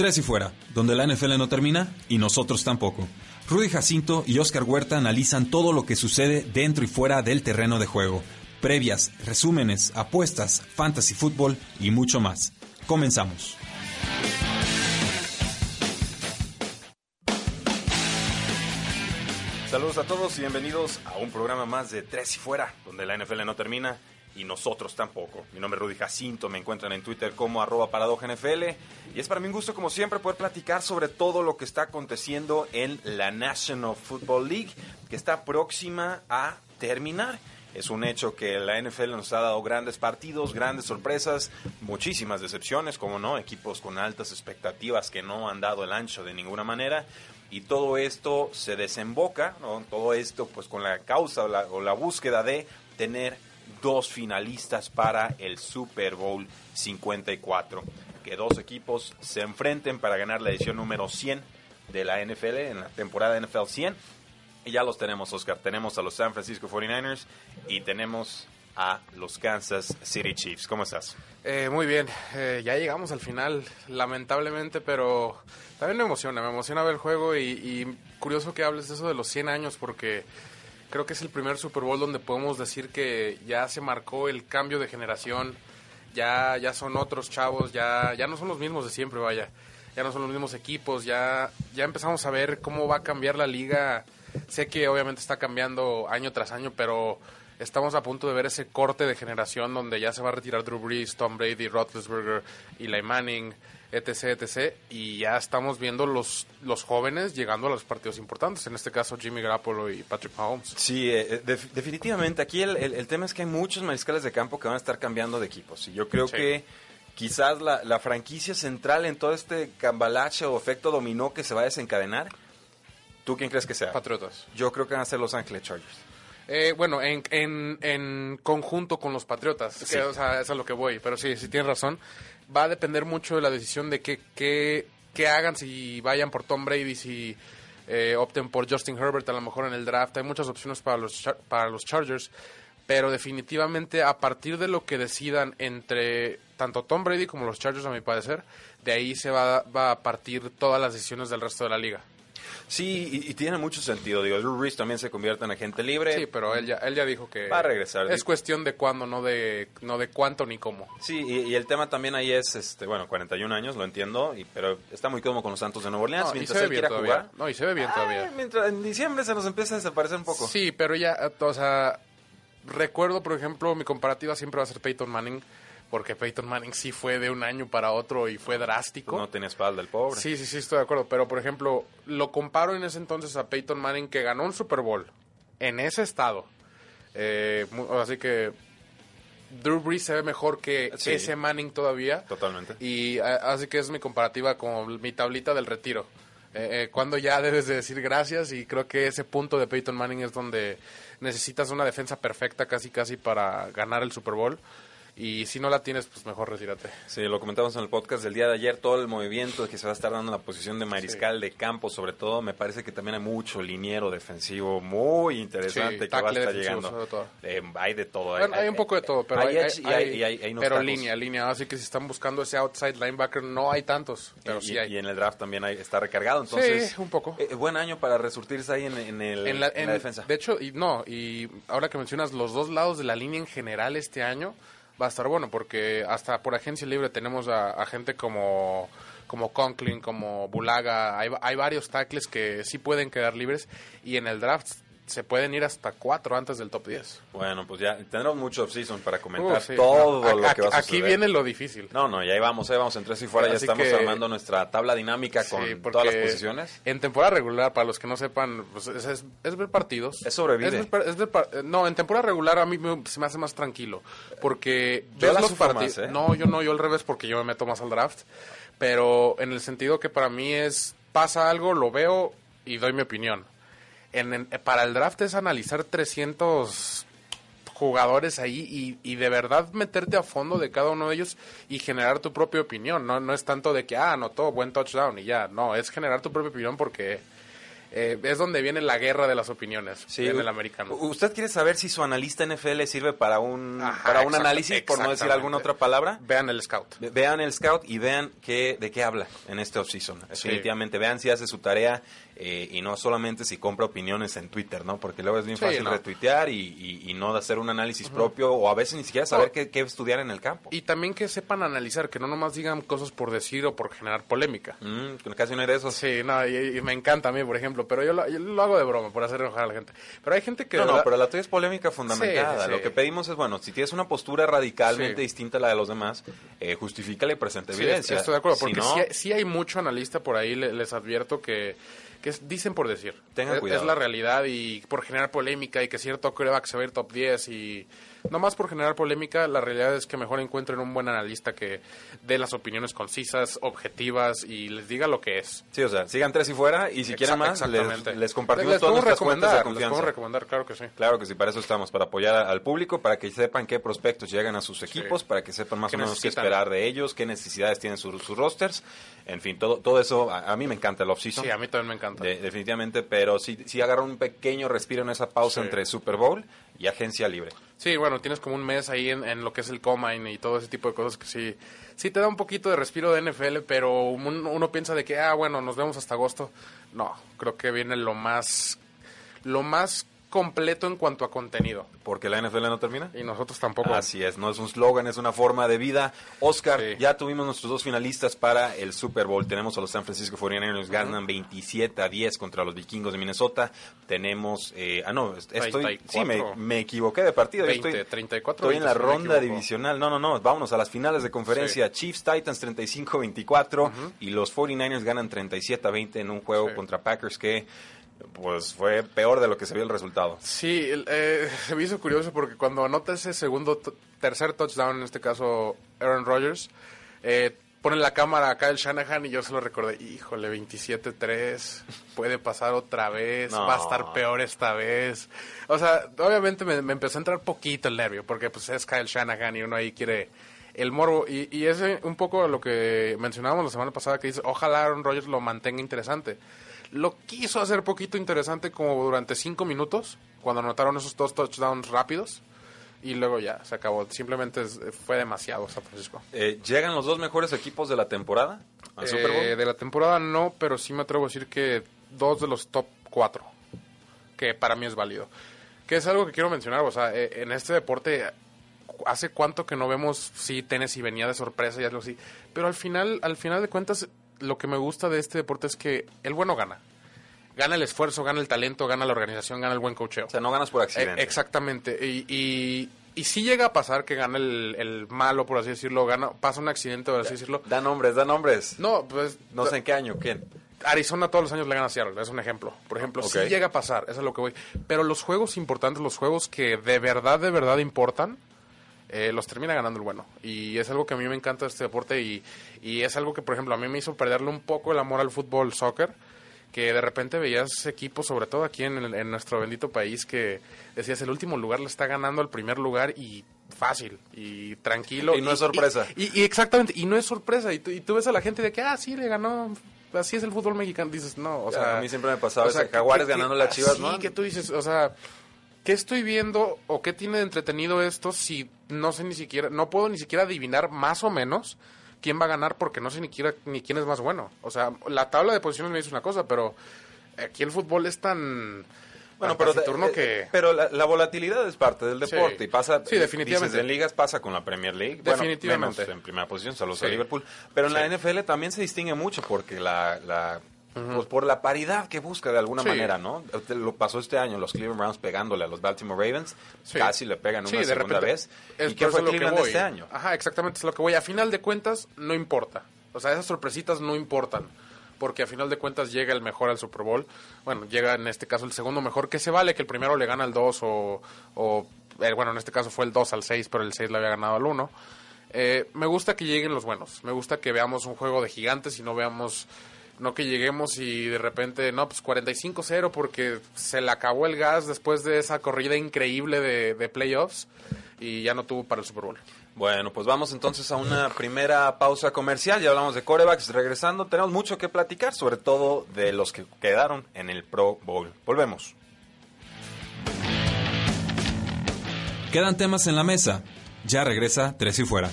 Tres y fuera, donde la NFL no termina y nosotros tampoco. Rudy Jacinto y Oscar Huerta analizan todo lo que sucede dentro y fuera del terreno de juego. Previas, resúmenes, apuestas, fantasy fútbol y mucho más. Comenzamos. Saludos a todos y bienvenidos a un programa más de Tres y Fuera, donde la NFL no termina y nosotros tampoco. Mi nombre es Rudy Jacinto, me encuentran en Twitter como arroba NFL y es para mí un gusto como siempre poder platicar sobre todo lo que está aconteciendo en la National Football League que está próxima a terminar. Es un hecho que la NFL nos ha dado grandes partidos, grandes sorpresas, muchísimas decepciones, como no, equipos con altas expectativas que no han dado el ancho de ninguna manera. Y todo esto se desemboca, ¿no? todo esto pues con la causa o la, o la búsqueda de tener dos finalistas para el Super Bowl 54. Que dos equipos se enfrenten para ganar la edición número 100 de la NFL en la temporada NFL 100. Y ya los tenemos, Oscar. Tenemos a los San Francisco 49ers y tenemos a los Kansas City Chiefs. ¿Cómo estás? Eh, muy bien, eh, ya llegamos al final, lamentablemente, pero también me emociona, me emociona ver el juego y, y curioso que hables de eso de los 100 años porque creo que es el primer Super Bowl donde podemos decir que ya se marcó el cambio de generación, ya, ya son otros chavos, ya, ya no son los mismos de siempre, vaya, ya no son los mismos equipos, ya, ya empezamos a ver cómo va a cambiar la liga. Sé que obviamente está cambiando año tras año, pero estamos a punto de ver ese corte de generación donde ya se va a retirar Drew Brees, Tom Brady, Roethlisberger, Eli Manning, etc, etc. Y ya estamos viendo los, los jóvenes llegando a los partidos importantes, en este caso Jimmy Garoppolo y Patrick Mahomes. Sí, eh, def- definitivamente. Aquí el, el- el tema es que hay muchos mariscales de campo que van a estar cambiando de equipos. Y yo creo Sí. que quizás la, la franquicia central en todo este cambalache o efecto dominó que se va a desencadenar, ¿tú quién crees que sea? Patriotas. Yo creo que van a ser Los Ángeles Chargers. Eh, bueno, en, en, en conjunto con los Patriotas, Sí. que, o sea, es a lo que voy, pero sí, sí tienes razón. Va a depender mucho de la decisión de qué, qué, qué hagan, si vayan por Tom Brady, si eh, opten por Justin Herbert a lo mejor en el draft. Hay muchas opciones para los, para los Chargers, pero definitivamente a partir de lo que decidan entre tanto Tom Brady como los Chargers, a mi parecer, de ahí se va, va a partir todas las decisiones del resto de la liga. Sí, y, y tiene mucho sentido. Digo, Drew Brees también se convierte en agente libre. Sí, pero él ya, él ya dijo que Va a regresar. Es cuestión de cuándo, no de, no de cuánto ni cómo. Sí, y, y el tema también ahí es, este, bueno, 41 años, lo entiendo, y, pero está muy cómodo con los Santos de Nueva Orleans. No, y mientras se ve él bien todavía. jugar. No, y se ve bien Ay, todavía. mientras, en diciembre se nos empieza a desaparecer un poco. Sí, pero ya, o sea, recuerdo, por ejemplo, mi comparativa siempre va a ser Peyton Manning, porque Peyton Manning sí fue de un año para otro y fue drástico. No tenía espalda el pobre. Sí, sí, sí, estoy de acuerdo. Pero, por ejemplo, lo comparo en ese entonces a Peyton Manning que ganó un Super Bowl en ese estado. Eh, así que Drew Brees se ve mejor que Sí. ese Manning todavía. Totalmente. Y así que es mi comparativa como mi tablita del retiro. Eh, eh, cuando ya debes de decir gracias y creo que ese punto de Peyton Manning es donde necesitas una defensa perfecta casi casi para ganar el Super Bowl. Y si no la tienes, pues mejor retírate. Sí, lo comentamos en el podcast del día de ayer, todo el movimiento que se va a estar dando en la posición de mariscal de campo, sobre todo, me parece que también hay mucho liniero defensivo muy interesante Sí, que va a estar llegando. Eh, hay de todo. Bueno, hay un poco de todo, pero hay, pero tacos. línea, línea. Así que si están buscando ese outside linebacker, no hay tantos, pero y, sí hay. y en el draft también hay- está recargado, entonces... sí, un poco. eh, buen año para resurtirse ahí en, en el, en la, en en- la defensa. De hecho, y no, y ahora que mencionas los dos lados de la línea en general este año, va a estar bueno, porque hasta por agencia libre tenemos a, a gente como, como Conklin, como Bulaga, hay, hay varios tackles que sí pueden quedar libres, y en el draft se pueden ir hasta cuatro antes del top 10. Bueno, pues ya tendremos mucho off-season para comentar Uh, sí. todo lo a- que va a Aquí viene lo difícil. No, no, ya ahí vamos, ahí vamos en tres y fuera, ya estamos que- armando nuestra tabla dinámica con Sí, todas las posiciones. En temporada regular, para los que no sepan, pues es, es- es ver partidos. Es sobrevivir. Eh, no, en temporada regular a mí me- se me hace más tranquilo. Porque Yo ves los partidos. ¿eh? No, yo no, yo al revés porque yo me meto más al draft. Pero en el sentido que para mí es, pasa algo, lo veo y doy mi opinión. En, para el draft es analizar 300 jugadores ahí y, y de verdad meterte a fondo de cada uno de ellos y generar tu propia opinión. No, no es tanto de que, ah, anotó buen touchdown y ya. No, es generar tu propia opinión porque eh, es donde viene la guerra de las opiniones Sí, en el americano. ¿Usted quiere saber si su analista NFL sirve para un, Ajá, para un análisis, por no decir alguna otra palabra? Vean el scout. Ve- Vean el scout y vean qué, de qué habla en este offseason. Definitivamente, vean si hace su tarea eh, y no solamente si compra opiniones en Twitter, ¿no? Porque luego es bien Sí, fácil no. retuitear y, y- y no hacer un análisis propio o a veces ni siquiera saber No. qué, qué estudiar en el campo. Y también que sepan analizar, que no nomás digan cosas por decir o por generar polémica. Mm, casi no hay de esos. Sí, no, y, y me encanta a mí, por ejemplo, pero yo lo, yo lo hago de broma, por hacer enojar a la gente. Pero hay gente que... No, no, verdad- pero la tuya es polémica fundamentada. Sí, sí. Lo que pedimos es, bueno, si tienes una postura radicalmente Sí. distinta a la de los demás, eh, justifícala y presenta evidencia. estoy de acuerdo, Si porque no, sí, hay, mucho analista por ahí, le- les advierto que, que es- dicen por decir. Tengan es, cuidado. es la realidad y por generar polémica y que cierto coreback se va a ir top 10 y... No más por generar polémica, la realidad es que mejor encuentren un buen analista que dé las opiniones concisas, objetivas y les diga lo que es. Sí, o sea, sigan tres y fuera y si quieren más, les, les compartimos Les todas nuestras de recomendar, les podemos recomendar, claro que sí. Claro que sí, para eso estamos, para apoyar al público, para que sepan qué prospectos llegan a sus equipos, para que sepan más ¿Qué o menos qué esperar de ellos, qué necesidades tienen sus, sus rosters. En fin, todo, todo eso, a, a mí me encanta el off-season. Sí, a mí también me encanta. de- definitivamente, pero sí, sí agarra un pequeño respiro en esa pausa Sí. entre Super Bowl y agencia libre. Sí, bueno, tienes como un mes ahí en, en lo que es el Combine y todo ese tipo de cosas que sí, sí te da un poquito de respiro de NFL, pero un- uno piensa de que, ah, bueno, nos vemos hasta agosto. No, creo que viene lo más, lo más completo en cuanto a contenido. Porque la NFL no termina. Y nosotros tampoco. Así es, no es un slogan, es una forma de vida. Oscar, Sí. ya tuvimos nuestros dos finalistas para el Super Bowl. Tenemos a los San Francisco 49ers, ganan 27 a 10 contra los vikingos de Minnesota. Tenemos, eh, ah, no, estoy, 34. sí, me, me equivoqué de partido. Yo 20, estoy, 34, Estoy en la 20, si no me ronda divisional. No, no, no, vámonos a las finales de conferencia. Chiefs Titans 35-24 y los 49ers ganan 37 a 20 en un juego Sí. contra Packers que pues fue peor de lo que se vio el resultado. Sí, eh, se me hizo curioso porque cuando anota ese segundo, tercer touchdown, en este caso Aaron Rodgers, eh, pone la cámara acá el Shanahan y yo se lo recordé, híjole, 27-3, puede pasar otra vez, No. va a estar peor esta vez. O sea, obviamente me, me empezó a entrar poquito el nervio porque pues es Kyle Shanahan y uno ahí quiere el morbo. Y, y es un poco lo que mencionábamos la semana pasada que dice, ojalá Aaron Rodgers lo mantenga interesante. Lo quiso hacer poquito interesante como durante cinco minutos, cuando anotaron esos dos touchdowns rápidos, y luego ya, se acabó. Simplemente fue demasiado San Francisco. Eh, ¿Llegan los dos mejores equipos de la temporada al Super Bowl? Eh, de la temporada no, pero sí me atrevo a decir que dos de los top cuatro, que para mí es válido. Que es algo que quiero mencionar, o sea, eh, en este deporte, ¿hace cuánto que no vemos si Tennessee venía de sorpresa y algo así? Pero al final, al final de cuentas, lo que me gusta de este deporte es que el bueno gana. Gana el esfuerzo, gana el talento, gana la organización, gana el buen cocheo. O sea, no ganas por Eh, accidente. exactamente. Y, y, y sí llega a pasar que gana el, el malo, por así decirlo, gana, pasa un accidente, por así decirlo. Da nombres, da nombres. No, pues No sé en qué año, ¿quién? Arizona todos los años le gana a Seattle, es un ejemplo. Por ejemplo, Ok. sí llega a pasar, eso es lo que voy. Pero los juegos importantes, los juegos que de verdad, de verdad importan, eh, los termina ganando el bueno. Y es algo que a mí me encanta este deporte y, y es algo que, por ejemplo, a mí me hizo perderle un poco el amor al fútbol, soccer, que de repente veías equipos, sobre todo aquí en, el- en nuestro bendito país, que decías el último lugar le está ganando al primer lugar y fácil y tranquilo. Y no es sorpresa. Y, y exactamente, y no es sorpresa. Y tú, ves a la gente de que, ah, sí, le ganó. Así es el fútbol mexicano. Dices, no, o sea. a mí siempre me pasaba o sea, ese Jaguares ganando las Chivas, sí, ¿no? que tú dices, o sea, ¿qué estoy viendo o qué tiene de entretenido esto si no sé ni siquiera, no puedo ni siquiera adivinar más o menos quién va a ganar porque no sé ni siquiera ni quién es más bueno? O sea, la tabla de posiciones me dice una cosa, pero aquí el fútbol es tan. Bueno, pero, eh, que. pero la, la volatilidad es parte del Sí. deporte y pasa, Sí, definitivamente. dices, en ligas pasa con la Premier League, Bueno, Definitivamente. menos en primera posición, saludos Sí. a Liverpool, pero en la. NFL también se distingue mucho porque la, la pues por la paridad que busca de alguna Sí. manera, ¿no? Lo pasó este año, los Cleveland Browns pegándole a los Baltimore Ravens, Sí. casi le pegan una Sí, de segunda repente, vez. es ¿Y qué fue lo Cleveland voy. este año? Ajá, exactamente, es lo que voy. A final de cuentas, no importa. O sea, esas sorpresitas no importan. Porque a final de cuentas llega el mejor al Super Bowl. Bueno, llega en este caso el segundo mejor, que se vale que el primero le gana al 2 o, o, eh, bueno, en este caso fue el 2 al 6, pero el 6 le había ganado al 1. Eh, me gusta que lleguen los buenos. Me gusta que veamos un juego de gigantes y no veamos, no que lleguemos y de repente, no, pues 45-0 porque se le acabó el gas después de esa corrida increíble de, de playoffs y ya no tuvo para el Super Bowl. Bueno, pues vamos entonces a una primera pausa comercial. Ya hablamos de corebacks. Regresando, tenemos mucho que platicar, sobre todo de los que quedaron en el Pro Bowl. Volvemos. Quedan temas en la mesa. Ya regresa Tres y Fuera.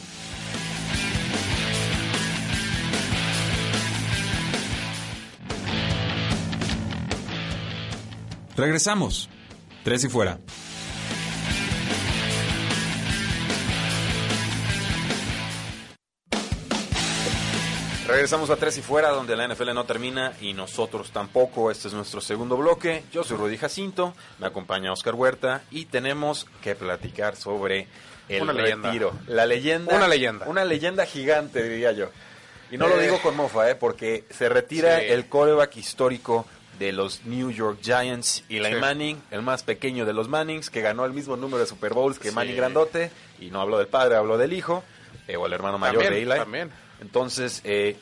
Regresamos. Tres y Fuera. Regresamos a Tres y Fuera, donde la NFL no termina y nosotros tampoco. Este es nuestro segundo bloque. Yo soy Rudy Jacinto, me acompaña Oscar Huerta y tenemos que platicar sobre el Una leyenda. retiro. La leyenda. Una leyenda. Una leyenda gigante, diría yo. Y no lo Eh. digo con mofa, ¿eh? porque se retira Sí. el coreback histórico de los New York Giants, Eli Sí. Manning, el más pequeño de los Mannings, que ganó el mismo número de Super Bowls que Sí. Manning Grandote. Y no hablo del padre, hablo del hijo, eh, o el hermano mayor También, de Eli. también. Entonces, eh,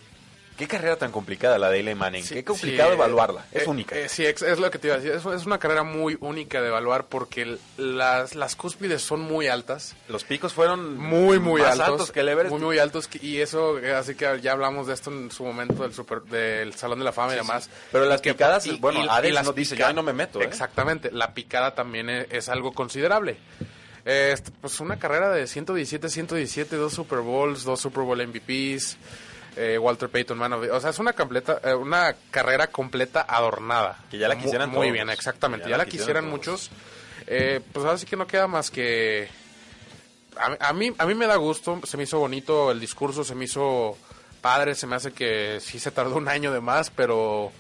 qué carrera tan complicada la de Eli Manning. Sí, qué complicado sí, evaluarla. Es eh, única. eh, sí, ex- es lo que te iba a decir. Es, es una carrera muy única de evaluar porque el- las, las cúspides son muy altas. Los picos fueron Muy, muy más altos. que el Everest. Muy, muy altos. Y eso, eh, así que ya hablamos de esto en su momento del super, del Salón de la Fama y demás. Pero las que- picadas, y- bueno, nos dice, pica- yo ahí no me meto. ¿eh? Exactamente. La picada también es, es algo considerable. Este, pues una carrera de 117, 117, dos Super Bowls, dos Super Bowl MVPs, eh, Walter Payton, man of the- O sea, es una, completa, eh, una carrera completa adornada. Que ya la quisieran Muy todos. bien, exactamente. Ya Ya, la quisieran muchos. Eh, pues ahora sí que no queda más que... A, a mí, a mí me da gusto, se me hizo bonito el discurso, se me hizo padre, se me hace que sí se tardó un año de más, pero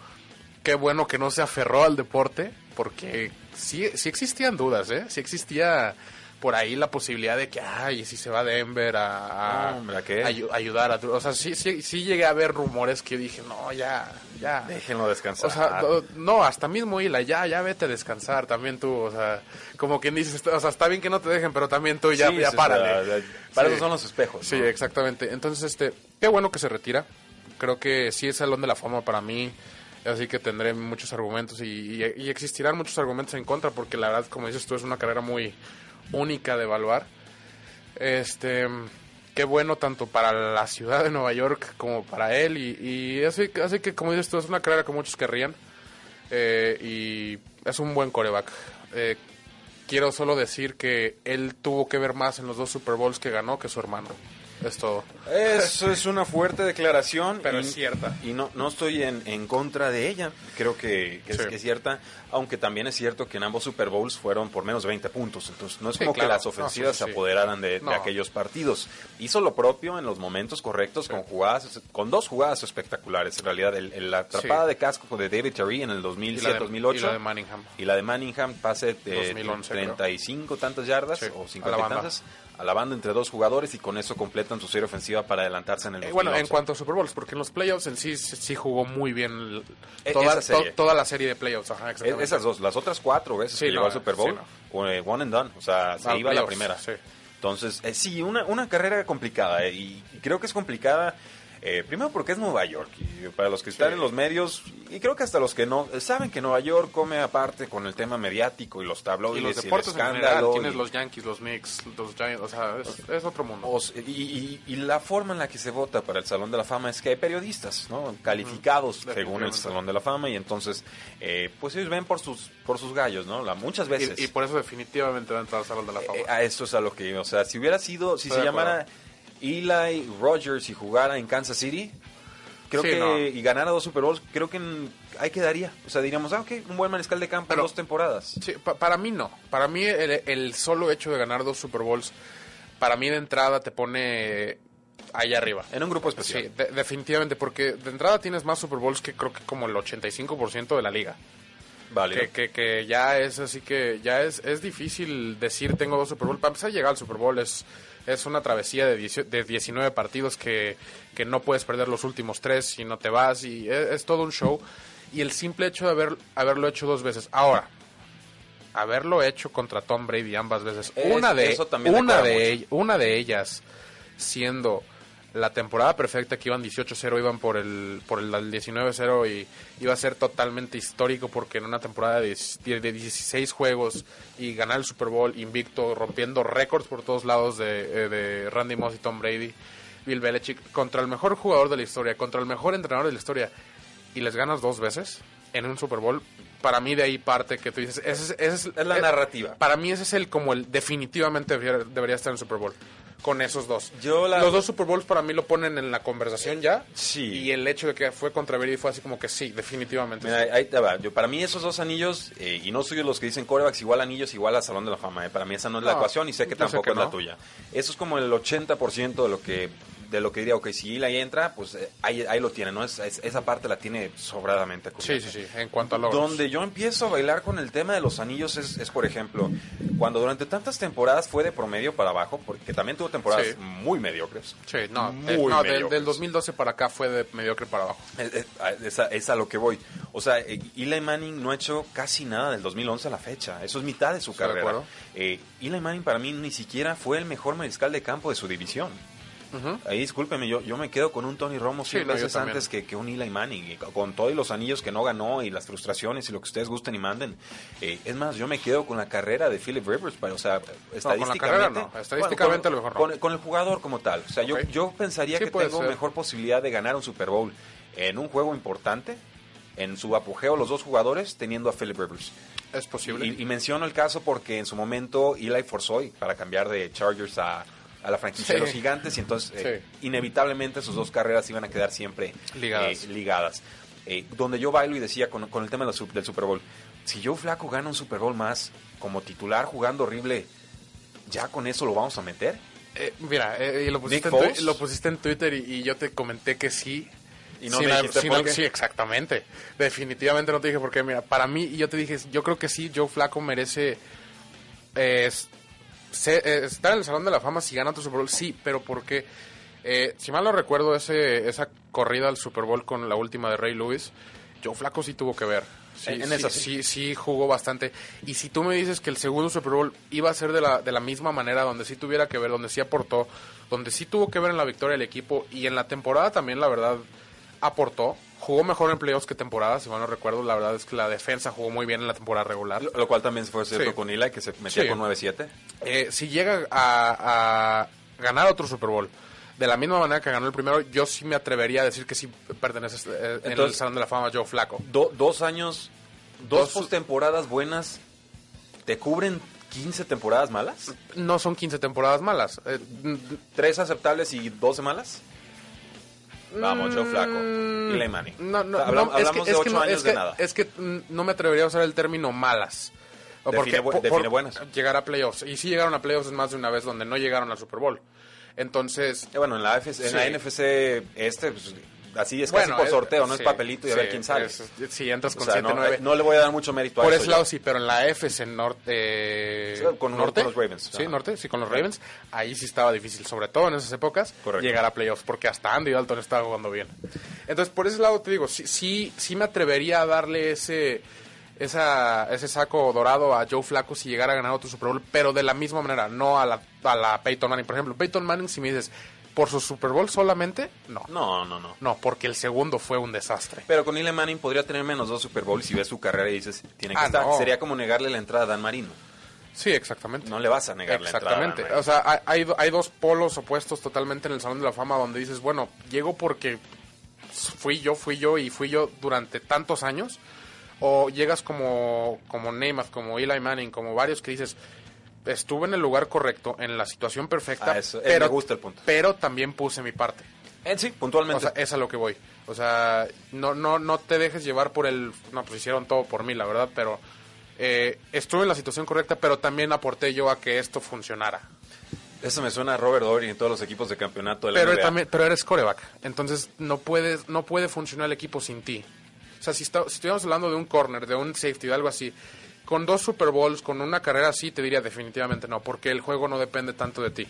qué bueno que no se aferró al deporte, porque sí, sí existían dudas, ¿eh? Sí existía por ahí la posibilidad de que, ay, ¿y si se va a Denver a, a- hombre, ¿a qué? ayu- ayudar a... O sea, sí, sí, sí llegué a ver rumores que dije, no, ya, ya. Déjenlo descansar. O sea, no, hasta mismo Hila, ya, ya vete a descansar también tú, o sea, como quien dices, o sea, está bien que no te dejen, pero también tú ya, Sí, ya párale. para eso son los espejos. Sí, exactamente. Entonces, este, qué bueno que se retira. Creo que sí es Salón de la Fama para mí. Así que tendré muchos argumentos y, y- y existirán muchos argumentos en contra porque la verdad, como dices tú, es una carrera muy única de evaluar. Este, qué bueno tanto para la ciudad de Nueva York como para él y, y que, como dices tú, es una carrera que muchos querrían eh, y es un buen coreback. Eh, quiero solo decir que él tuvo que ver más en los dos Super Bowls que ganó que su hermano. Es todo. Eso es una fuerte declaración. Pero y, es cierta. Y no, no estoy en, en contra de ella. Creo que, que es, Sí. que es cierta. Aunque también es cierto que en ambos Super Bowls fueron por menos de 20 puntos. Entonces no es Sí, como claro. que las ofensivas sí. se apoderaran de, de aquellos partidos. Hizo lo propio en los momentos correctos con jugadas, con dos jugadas espectaculares. En realidad, el, el- la atrapada de casco de David Terry en el Y la 2007-2008. de, y la de Manningham. Y la de Manningham pase de 2011, creo. 35 tantas yardas o a 50 la y banda. tantas a la banda entre dos jugadores y con eso completan su serie ofensiva para adelantarse en el Eh, 2011. bueno, en cuanto a Super Bowls, porque en los playoffs en sí sí jugó muy bien E- toda, to- toda la serie de playoffs. Ajá, Es- exactamente. esas dos, las otras cuatro veces Sí, que llegó no, al Super Bowl, sí, eh, one and done, o sea, se Ah, iba a la primera. sí. Entonces, eh, sí, una, una carrera complicada, eh, y creo que es complicada, eh, primero porque es Nueva York, y para los que están en los medios, y creo que hasta los que no, saben que Nueva York come aparte con el tema mediático y los tabloides Y los el deportes en general, escándalo, tienes y- los Yankees, los Knicks, los Giants, o sea, es, es otro mundo. Y, y- y la forma en la que se vota para el Salón de la Fama es que hay periodistas, ¿no? Calificados según el. Salón de la Fama y entonces, eh, pues ellos ven por sus por sus gallos, ¿no? La, muchas veces. Y, y por eso definitivamente va a entrar al Salón de la Fama. Eh, a esto es a lo que, o sea, si hubiera sido, si Estoy se acuerdo. Eli Rogers y jugara en Kansas City, creo Sí, que no. y ganara dos Super Bowls, creo que ahí quedaría. O sea, diríamos, ah, ok, un buen mariscal de campo en Pero- dos temporadas. Sí, pa- para mí no. Para mí el, el solo hecho de ganar dos Super Bowls, para mí de entrada te pone ahí arriba. En un grupo especial. Sí, de- definitivamente, porque de entrada tienes más Super Bowls que creo que como el 85% de la liga. Vale. Que, que, que ya es así que ya es, es difícil decir tengo dos Super Bowl. Para empezar a llegar al Super Bowl es, es una travesía de, 18 de 19 partidos que, que no puedes perder los últimos tres si no te vas y es, es todo un show. Y el simple hecho de haber, haberlo hecho dos veces. Ahora, haberlo hecho contra Tom Brady ambas veces. Es- una de, eso también una de, mucho. una de ellas siendo la temporada perfecta que iban 18-0, iban por el, por el 19-0 y iba a ser totalmente histórico porque en una temporada de, de 16 juegos y ganar el Super Bowl invicto, rompiendo récords por todos lados de, eh, de Randy Moss y Tom Brady, Bill Belichick, contra el mejor jugador de la historia, contra el mejor entrenador de la historia, y les ganas dos veces en un Super Bowl, para mí de ahí parte que tú dices, ese, es- ese es, Es la eh, narrativa. Para mí ese es el como el definitivamente debería, debería estar en el Super Bowl. Con esos dos. Yo la- Los dos Super Bowls para mí lo ponen en la conversación ya. Sí. Y el hecho de que fue contra Brady fue así como que sí, definitivamente. Mira, sí. ahí te va. Yo, para mí esos dos anillos, eh, y no soy los que dicen corebacks igual anillos igual a Salón de la Fama. eh. Para mí esa no es la No, ecuación y sé que sé tampoco que es la tuya. Eso es como el 80% de lo que de lo que diría, ok, si Eli entra, pues eh, ahí, ahí lo tiene, ¿no? Es- es- esa parte la tiene sobradamente. Sí, sí, sí, en cuanto a logros. Donde yo empiezo a bailar con el tema de los anillos es, es, por ejemplo, cuando durante tantas temporadas fue de promedio para abajo, porque también tuvo temporadas Sí. muy mediocres. Sí, no, Muy eh, no, del, mediocres. del 2012 para acá fue de mediocre para abajo. Es, es- es a, es a lo que voy. O sea, eh, Eli Manning no ha hecho casi nada del 2011 a la fecha. Eso es mitad de su de carrera. acuerdo. Eh, Eli Manning para mí ni siquiera fue el mejor mariscal de campo de su división. Ahí discúlpeme, yo, yo me quedo con un Tony Romo Sí, no, veces antes que, que un Eli Manning. Y con todos los anillos que no ganó y las frustraciones y lo que ustedes gusten y manden. Eh, es más, yo me quedo con la carrera de Philip Rivers. Pero, o sea, estadísticamente. carrera no, estadísticamente con, a lo mejor. Con, con el jugador como tal. O sea, yo, yo pensaría Sí, que tengo ser. mejor posibilidad de ganar un Super Bowl en un juego importante. En su apogeo, los dos jugadores teniendo a Philip Rivers. Es posible. Y, y menciono el caso porque en su momento Eli forzó para cambiar de Chargers a, a la franquicia Sí. de los gigantes y entonces eh, inevitablemente sus dos carreras iban a quedar siempre Ligadas. eh, ligadas. Eh, donde yo bailo y decía con, con el tema del Super Bowl, si Joe Flaco gana un Super Bowl más como titular jugando horrible, ¿ya con eso lo vamos a meter? Mira, y lo, pusiste en, lo pusiste en Twitter y, y yo te comenté que sí. Y no Sin me dijiste. Sí, exactamente. Definitivamente no te dije por qué. Mira, para mí, y yo te dije, yo creo que sí, Joe Flaco merece eh, se- eh, estar en el Salón de la Fama si gana otro Super Bowl. Sí, pero porque, eh, si mal no recuerdo, ese, esa corrida al Super Bowl con la última de Ray Lewis, Joe Flaco sí tuvo que ver. Sí, En- en sí, esa sí, sí. sí jugó bastante. Y si tú me dices que el segundo Super Bowl iba a ser de la, de la misma manera, donde sí tuviera que ver, donde sí aportó, donde sí tuvo que ver en la victoria del equipo y en la temporada también, la verdad, aportó. Jugó mejor en playoffs que temporada, si mal no recuerdo. La verdad es que la defensa jugó muy bien en la temporada regular. Lo, lo cual también fue cierto Sí. con Eli, que se metía Sí. con 9-7. Eh, si llega a, a ganar otro Super Bowl de la misma manera que ganó el primero, yo sí me atrevería a decir que sí pertenece eh, en el Entonces- Salón de la Fama Joe Flaco. Do- dos años, dos, Dos- postemporadas buenas, ¿te cubren 15 temporadas malas? No son 15 temporadas malas. Eh, ¿Tres aceptables y 12 malas? Vamos, Joe Flaco. Y. Mm, No, no, Hablam- no, es hablamos que- de es que 8 no, años es de nada. Es que mm, no me atrevería a usar el término malas. O Define bu- por- define por buenas. Llegar a playoffs. Y sí llegaron a playoffs más de una vez donde no llegaron al Super Bowl. Entonces, Eh, bueno, en la, FC, en Sí. la NFC este, pues, así es casi bueno, por eh, sorteo, no sí, es papelito y a ver quién sale. es- Si entras O con sea, no, 7-9. eh, no le voy a dar mucho mérito a Por eso. ese lado yo. sí, pero en la FC norte... Sí, con- norte, con los Ravens, Sí, ajá. norte, sí, con los Ravens. Ahí sí estaba difícil, sobre todo en esas épocas, Correcto. llegar a playoffs, porque hasta Andy Dalton estaba jugando bien. Entonces, por ese lado te digo, sí, sí, sí me atrevería a darle ese, esa, ese saco dorado a Joe Flacco si llegara a ganar otro Super Bowl, pero de la misma manera, no a la, a la Peyton Manning. Por ejemplo, Peyton Manning, si me dices, por su Super Bowl solamente, no. No, no, no. No, porque el segundo fue un desastre. Pero con Eli Manning podría tener menos dos Super Bowls si ves su carrera y dices, tiene que Ah, estar. no. Sería como negarle la entrada a Dan Marino. Sí, exactamente. No le vas a negar la entrada. Exactamente. O sea, hay- hay, do- hay dos polos opuestos totalmente en el Salón de la Fama donde dices, bueno, llego porque fui yo, fui yo y fui yo durante tantos años. O llegas como, como Namath, como Eli Manning, como varios que dices, estuve en el lugar correcto, en la situación perfecta, Ah, eso- eh, pero, me gusta el punto. pero también puse mi parte. Eh, sí, O puntualmente. sea, es a lo que voy. O sea, no, no, no te dejes llevar por el... No, pues hicieron todo por mí, la verdad, pero eh, estuve en la situación correcta, pero también aporté yo a que esto funcionara. Eso me suena a Robert Dory en todos los equipos de campeonato de la Pero, NBA. también, pero eres coreback, entonces no puedes, no puede funcionar el equipo sin ti. O sea, si, está- si estuviéramos hablando de un corner, de un safety, de algo así, con dos Super Bowls, con una carrera así, te diría definitivamente no, porque el juego no depende tanto de ti.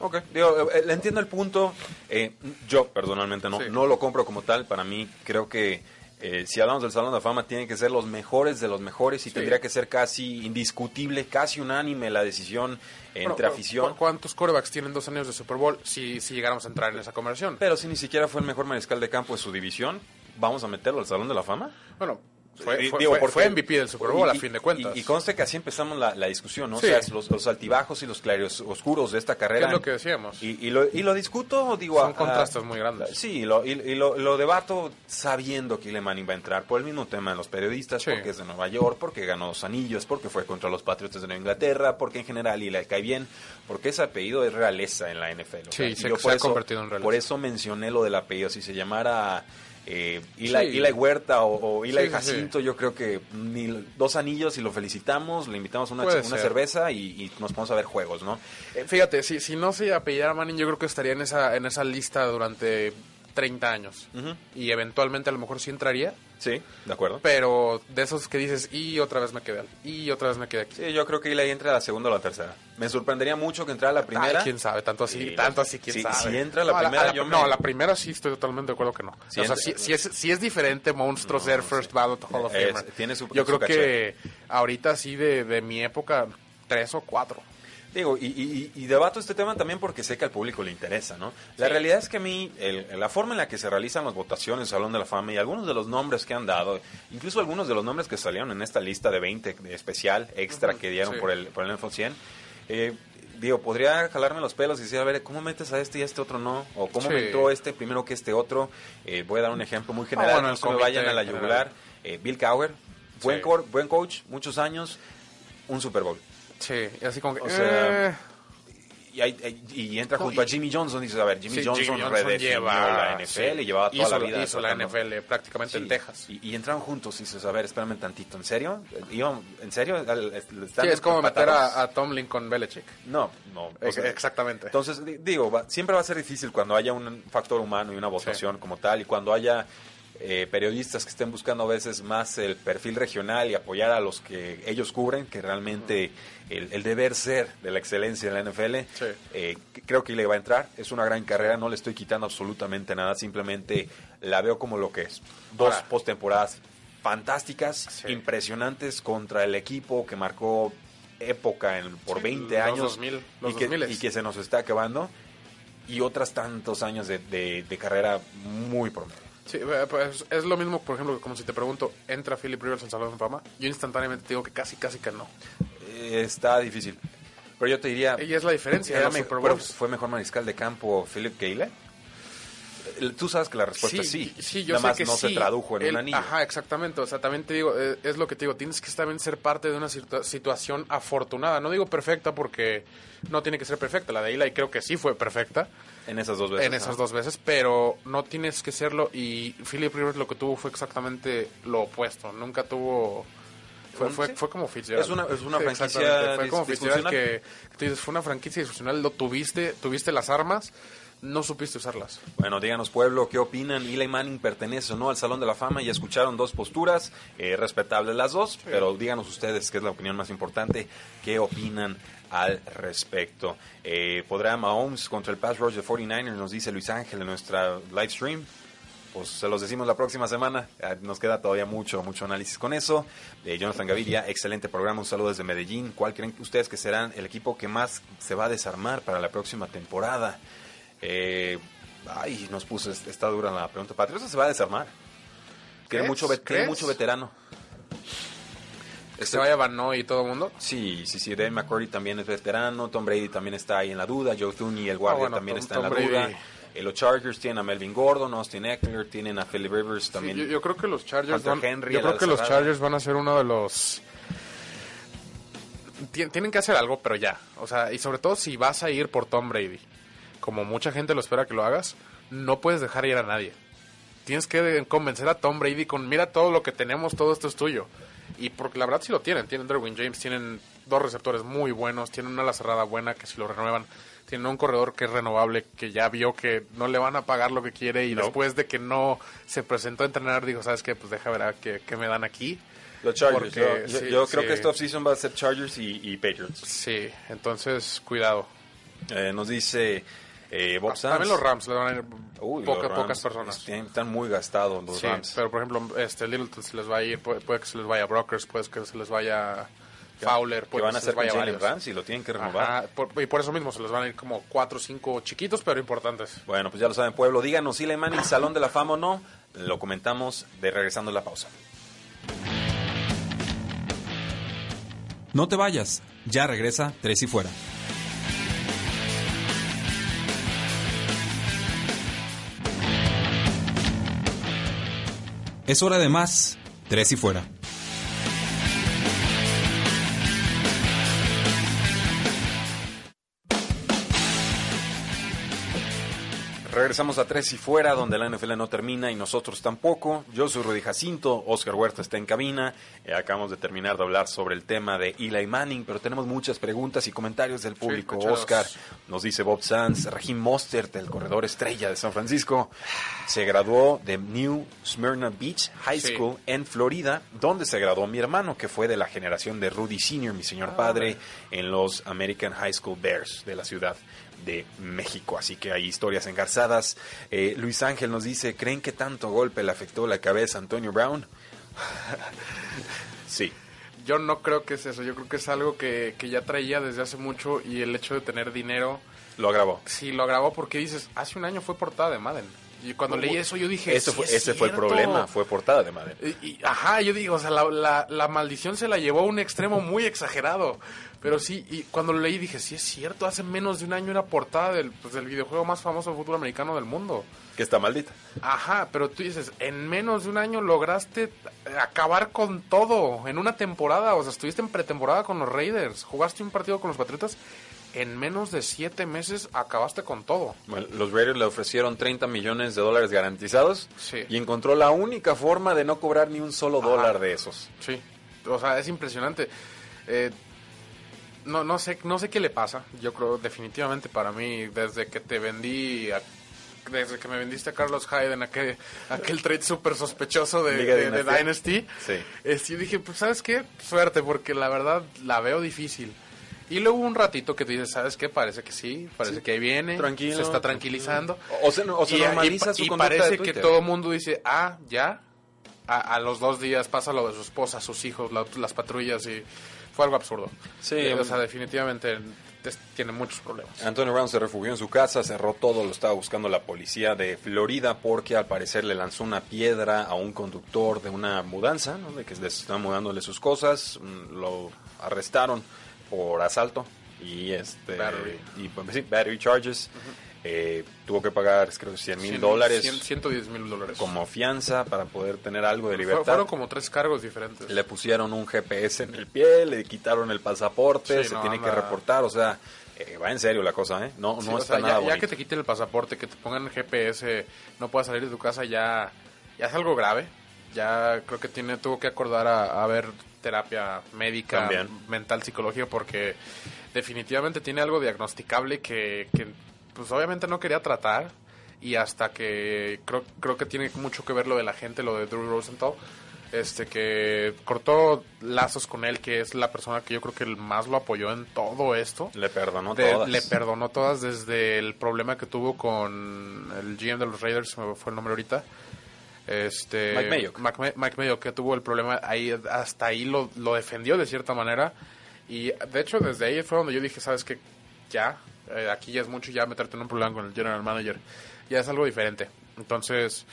Ok, digo, eh, le entiendo el punto. Eh, yo personalmente no, Sí. no lo compro como tal. Para mí creo que eh, si hablamos del Salón de la Fama, tienen que ser los mejores de los mejores y Sí. tendría que ser casi indiscutible, casi unánime la decisión entre Bueno, afición. ¿cu- ¿Cuántos corebacks tienen dos años de Super Bowl si, si llegáramos a entrar en esa conversión? Pero si ni siquiera fue el mejor mariscal de campo de su división, ¿vamos a meterlo al Salón de la Fama? Bueno, fue, Di- fue- digo, fue- porque- fue MVP del Super Bowl, y- a fin de cuentas. Y, y conste que así empezamos la, la discusión, ¿no? Sí. O sea, los, los altibajos y los claroscuros de esta carrera. ¿Qué es lo que decíamos? Y, y lo, y lo discuto, digo... Son a- contrastes a- muy grandes. Sí, y lo, y, y lo, lo debato sabiendo que Eli Manning va a entrar por el mismo tema de los periodistas, Sí. porque es de Nueva York, porque ganó dos anillos, porque fue contra los Patriots de Nueva Inglaterra, porque en general Eli le cae bien, porque ese apellido es realeza en la NFL. o Sí, y se- se ha eso- convertido en realeza. Por eso mencioné lo del apellido, si se llamara... Eh, Eli, Sí. Eli Huerta o, o Eli Sí, sí, sí. Jacinto, yo creo que ni dos anillos y lo felicitamos, le invitamos una, una cerveza y, y nos vamos a ver juegos, ¿no? Eh, Fíjate, si, si no se apellidara Manning, yo creo que estaría en esa, en esa lista durante 30 años. Y eventualmente a lo mejor sí entraría, Sí, de acuerdo. pero de esos que dices, y otra vez me quedé al- y otra vez me quedé aquí. Sí, yo creo que Eli entra a la segunda o la tercera. Me sorprendería mucho que entrara a la primera. Ay, quién sabe, tanto así, Sí, tanto así, quién sabe. si entra la No, primera, yo me- No, la primera sí estoy totalmente de acuerdo que no. Si o sea, si, si es, si es diferente monstruo No, ser. First Ballot Hall of Famer. tiene su- Yo su creo caché. que ahorita sí de, de mi época, tres o cuatro. Digo, y, y- y debato este tema también porque sé que al público le interesa, ¿no? La realidad es que a mí, el- la forma en la que se realizan las votaciones Salón de la Fama y algunos de los nombres que han dado, incluso algunos de los nombres que salieron en esta lista de 20 de especial extra que dieron sí. por el, por el NFL 100, eh, digo, podría jalarme los pelos y decir, a ver, ¿cómo metes a este y a este otro no? O ¿cómo Sí. me entró este primero que este otro? Eh, voy a dar un ejemplo muy general, Ah, bueno, no se me vayan a la yugular. Eh, Bill Cowher, buen, cor- buen coach, muchos años, un Super Bowl. Sí, y así como que... O sea, eh, y, hay- y entra No, junto y- a Jimmy Johnson. Dices, a ver, Jimmy sí, Johnson, Jimmy redefinió la NFL y llevaba toda hizo, la vida. Hizo la NFL prácticamente en Sí, Texas. Y, y entraron juntos y dices, a ver, espérame tantito, ¿en serio? ¿Iban- ¿En serio? ¿Al- están Sí, es como meter a, a Tomlin con Belichick. No, no. o sea, Exactamente. Entonces, di- digo, va- siempre va a ser difícil cuando haya un factor humano y una votación como tal, y cuando haya eh, periodistas que estén buscando a veces más el perfil regional y apoyar a los que ellos cubren, que realmente el, el deber ser de la excelencia en la NFL, Sí. eh, creo que le va a entrar. Es una gran carrera, no le estoy quitando absolutamente nada, simplemente la veo como lo que es. Dos postemporadas fantásticas, Sí. impresionantes contra el equipo que marcó época en, por Sí, 20 los años 2000, los y, que, 2000s. y que se nos está acabando y otras tantos años de, de- de carrera muy promedio. Sí, eh, pues es lo mismo, por ejemplo, como si te pregunto, ¿entra Philip Rivers al Salón de Fama? Yo instantáneamente te digo que casi, casi que no. Eh, está difícil. Pero yo te diría... Y es la diferencia era pero. ¿Fue mejor mariscal de campo Philip Keyle? Tú sabes que la respuesta es sí. sí, yo Nada sé más que no se sí. tradujo en El- un anillo. Ajá, exactamente. O sea, también te digo, eh, es lo que te digo, tienes que también ser parte de una situa- situación afortunada. No digo perfecta porque no tiene que ser perfecta. La de Eli creo que sí fue perfecta En esas dos veces. en esas ¿no? dos veces, pero no tienes que serlo. Y Philip Rivers lo que tuvo fue exactamente lo opuesto. Nunca tuvo. Fue, Sí. fue, fue como Fitzgerald. Es una- es una Sí, franquicia. Fue como Fitzgerald que, que tú dices, fue una franquicia disfuncional. Lo tuviste, tuviste las armas, no supiste usarlas. Bueno, díganos pueblo, ¿qué opinan? Eli Manning pertenece o no al Salón de la Fama. Ya escucharon dos posturas, eh, respetables las dos, pero díganos ustedes qué es la opinión más importante, qué opinan al respecto. Eh, ¿Podrá Mahomes contra el pass rush de 49ers? Nos dice Luis Ángel en nuestra live stream. Pues se los decimos la próxima semana. Eh, Nos queda todavía mucho, mucho análisis con eso. Eh, Jonathan Gaviria, excelente programa. Un saludo desde Medellín. ¿Cuál creen ustedes que serán el equipo que más se va a desarmar para la próxima temporada? Eh, ay, nos puso, está dura la pregunta. Patriota se va a desarmar. Tiene mucho, veterano. Que se vaya Van y todo el mundo. Sí, sí, sí. Dave McCurdy también es veterano. Tom Brady también está ahí en la duda. Joe Thuney, el guardia, Ah, bueno, también Tom- está Tom en la Brady. duda. Eh, los Chargers tienen a Melvin Gordon, Austin Eckler, tienen a Philip Rivers Sí, también. yo, yo creo que los Chargers van, Henry yo a creo la que los cerrada. Chargers van a ser uno de los Tien- tienen que hacer algo, pero ya. O sea, y sobre todo si vas a ir por Tom Brady, como mucha gente lo espera que lo hagas, no puedes dejar ir a nadie. Tienes que convencer a Tom Brady con, mira todo lo que tenemos, todo esto es tuyo. Y porque la verdad sí lo tienen. Tienen Derwin James, tienen dos receptores muy buenos, tienen una ala cerrada buena que si lo renuevan, tienen un corredor que es renovable, que ya vio que no le van a pagar lo que quiere y No. después de que no se presentó a entrenar, dijo, ¿sabes qué? Pues deja ver a qué, qué me dan aquí. Los Chargers. Porque, yo yo- sí, yo creo sí. que esta offseason va a ser Chargers y, y Patriots. Sí, entonces cuidado. Eh, nos dice Eh, Bob Ah. También los Rams le van a ir Uy, poca- los Rams pocas personas. están- Están muy gastados los Sí, Rams. pero por ejemplo, este Littleton se les va a ir, puede, puede que se les vaya Brokers, puede que se les vaya Fowler, ¿Qué puede van a que hacer con vaya Jalen varios. Ramsey? Lo tienen que renovar. Ajá, por- y por eso mismo se les van a ir como cuatro o cinco chiquitos, pero importantes. Bueno, pues ya lo saben, pueblo. Díganos si le Manning, Salón de la Fama o no. Lo comentamos de regresando a la pausa. No te vayas, ya regresa Tres y Fuera. Es hora de más, Tres y Fuera. Regresamos a Tres y Fuera, donde la NFL no termina y nosotros tampoco. Yo soy Rudy Jacinto, Oscar Huerta está en cabina. Eh, acabamos de terminar de hablar sobre el tema de Eli Manning, pero tenemos muchas preguntas y comentarios del público. Oscar, nos dice Bob Sands, Raheem Mostert, el corredor estrella de San Francisco, se graduó de New Smyrna Beach High Sí. School en Florida, donde se graduó mi hermano, que fue de la generación de Rudy Sr., mi señor padre, en los American High School Bears de la ciudad de México. Así que hay historias engarzadas. Eh, Luis Ángel nos dice, ¿creen que tanto golpe le afectó la cabeza a Antonio Brown? sí. Yo no creo que es eso, yo creo que es algo que, que ya traía desde hace mucho y el hecho de tener dinero, Lo agravó. sí lo agravó porque dices, hace un año fue portada de Madden. Y cuando leí eso yo dije, Eso "Sí fue, es ese fue el cierto". problema, fue portada de madre. Y, y- ajá, yo digo, o sea, la, la- la maldición se la llevó a un extremo muy exagerado. Pero sí, y cuando lo leí dije, sí es cierto, hace menos de un año era portada del, pues, del videojuego más famoso de fútbol americano del mundo. Que está maldita. Ajá, pero tú dices, en menos de un año lograste acabar con todo en una temporada. O sea, estuviste en pretemporada con los Raiders, jugaste un partido con los Patriotas. En menos de siete meses acabaste con todo. Bueno, los Raiders le ofrecieron 30 millones de dólares garantizados Sí. y encontró la única forma de no cobrar ni un solo Ajá. dólar de esos. Sí, o sea, es impresionante. Eh, no, no sé, no sé qué le pasa. Yo creo definitivamente para mí desde que te vendí, a- desde que me vendiste a Carlos Hyde en aquel, aquel trade súper sospechoso de, Liga de- de Dynasty. Sí. este, yo dije, pues sabes qué, suerte porque la verdad la veo difícil. Y luego un ratito que dices, ¿sabes qué? Parece que sí, parece Sí. que ahí viene, Tranquilo, se está tranquilizando. O se, o se y, normaliza y- su y conducta parece que todo el mundo dice, ah, ya. A, a los dos días pasa lo de su esposa, sus hijos, la- las patrullas y fue algo absurdo. Sí, Eh, o um, sea, definitivamente tiene muchos problemas. Antonio Brown se refugió en su casa, cerró todo, lo estaba buscando la policía de Florida porque al parecer le lanzó una piedra a un conductor de una mudanza, ¿no? de que les estaban mudándole sus cosas, mm, lo arrestaron por asalto y este Battery. y pues, sí, battery charges. Eh, tuvo que pagar creo 100 mil dólares cien- 110 mil dólares. como fianza para poder tener algo de libertad. Fueron como tres cargos diferentes. Le pusieron un GPS en el pie, le quitaron el pasaporte, Sí, se no, tiene que reportar, o sea, eh, va en serio la cosa, ¿eh? No, Sí, no está sea, nada ya, que te quiten el pasaporte, que te pongan el GPS, no puedas salir de tu casa, ya, ya es algo grave. Ya creo que tiene tuvo que acordar a, a ver terapia médica, También. mental, psicológica, porque definitivamente tiene algo diagnosticable que, que, pues obviamente no quería tratar. Y hasta que creo, creo que tiene mucho que ver lo de la gente, lo de Drew Rosenthal, este que cortó lazos con él, que es la persona que yo creo que más lo apoyó en todo esto. Le perdonó De- todas. Le perdonó todas desde el problema que tuvo con el GM de los Raiders, me fue el nombre ahorita. Este, Mike Mayock. Mike, Ma- Mike Mayock, que tuvo el problema ahí, hasta ahí lo, lo defendió de cierta manera. Y de hecho, desde ahí fue donde yo dije, ¿sabes qué? Ya, eh, aquí ya es mucho ya meterte en un problema con el general manager. Ya es algo diferente. Entonces,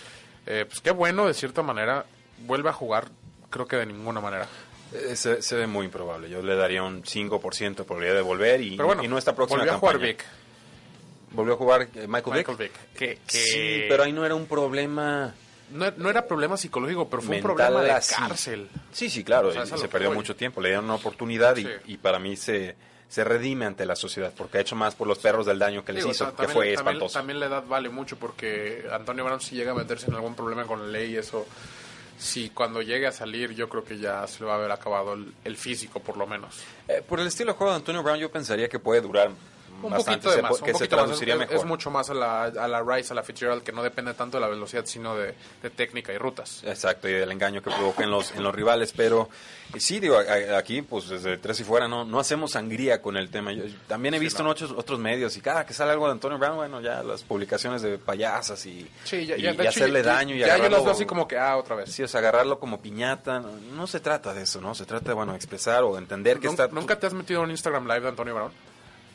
eh, pues qué bueno, de cierta manera. Vuelve a jugar, creo que de ninguna manera. Eh, se, se ve muy improbable. Yo le daría un 5% de probabilidad de volver y, Pero bueno, y no esta próxima volvió a campaña. jugar Vic. Volvió a jugar Michael, Michael Vick. Vick. Que, que Sí, pero ahí no era un problema... no, no era problema psicológico, pero fue un problema de así. cárcel. Sí, sí, claro. O sea, se perdió mucho tiempo. Le dieron una oportunidad y, Sí. y para mí se, se redime ante la sociedad porque ha hecho más por los perros del daño que les Digo, hizo, que también, fue también- espantoso. también la edad vale mucho porque Antonio Brown si llega a meterse en algún problema con la ley eso, si cuando llegue a salir yo creo que ya se le va a haber acabado el, el físico por lo menos. Eh, por el estilo de juego de Antonio Brown, yo pensaría que puede durar Un bastante, poquito de se más, po- un que se más. traduciría Es- mejor. Es mucho más a la, a la Rice, a la Fitzgerald, que no depende tanto de la velocidad, sino de, de técnica y rutas. Exacto, y del engaño que provoca en los, en los rivales. Pero sí, digo, aquí, pues desde tres y fuera, no, no hacemos sangría con el tema. Yo, también he visto no. en otros, otros medios y cada que sale algo de Antonio Brown, bueno, ya las publicaciones de payasas y, Sí, ya, y- ya, de y hecho, hacerle ya- daño y Ya yo las veo así como que, ah, otra vez. Sí, o sea, agarrarlo como piñata. No, no se trata de eso, ¿no? Se trata de, bueno, expresar o entender que ¿Nunca, está... ¿Nunca te has metido en un Instagram Live de Antonio Brown?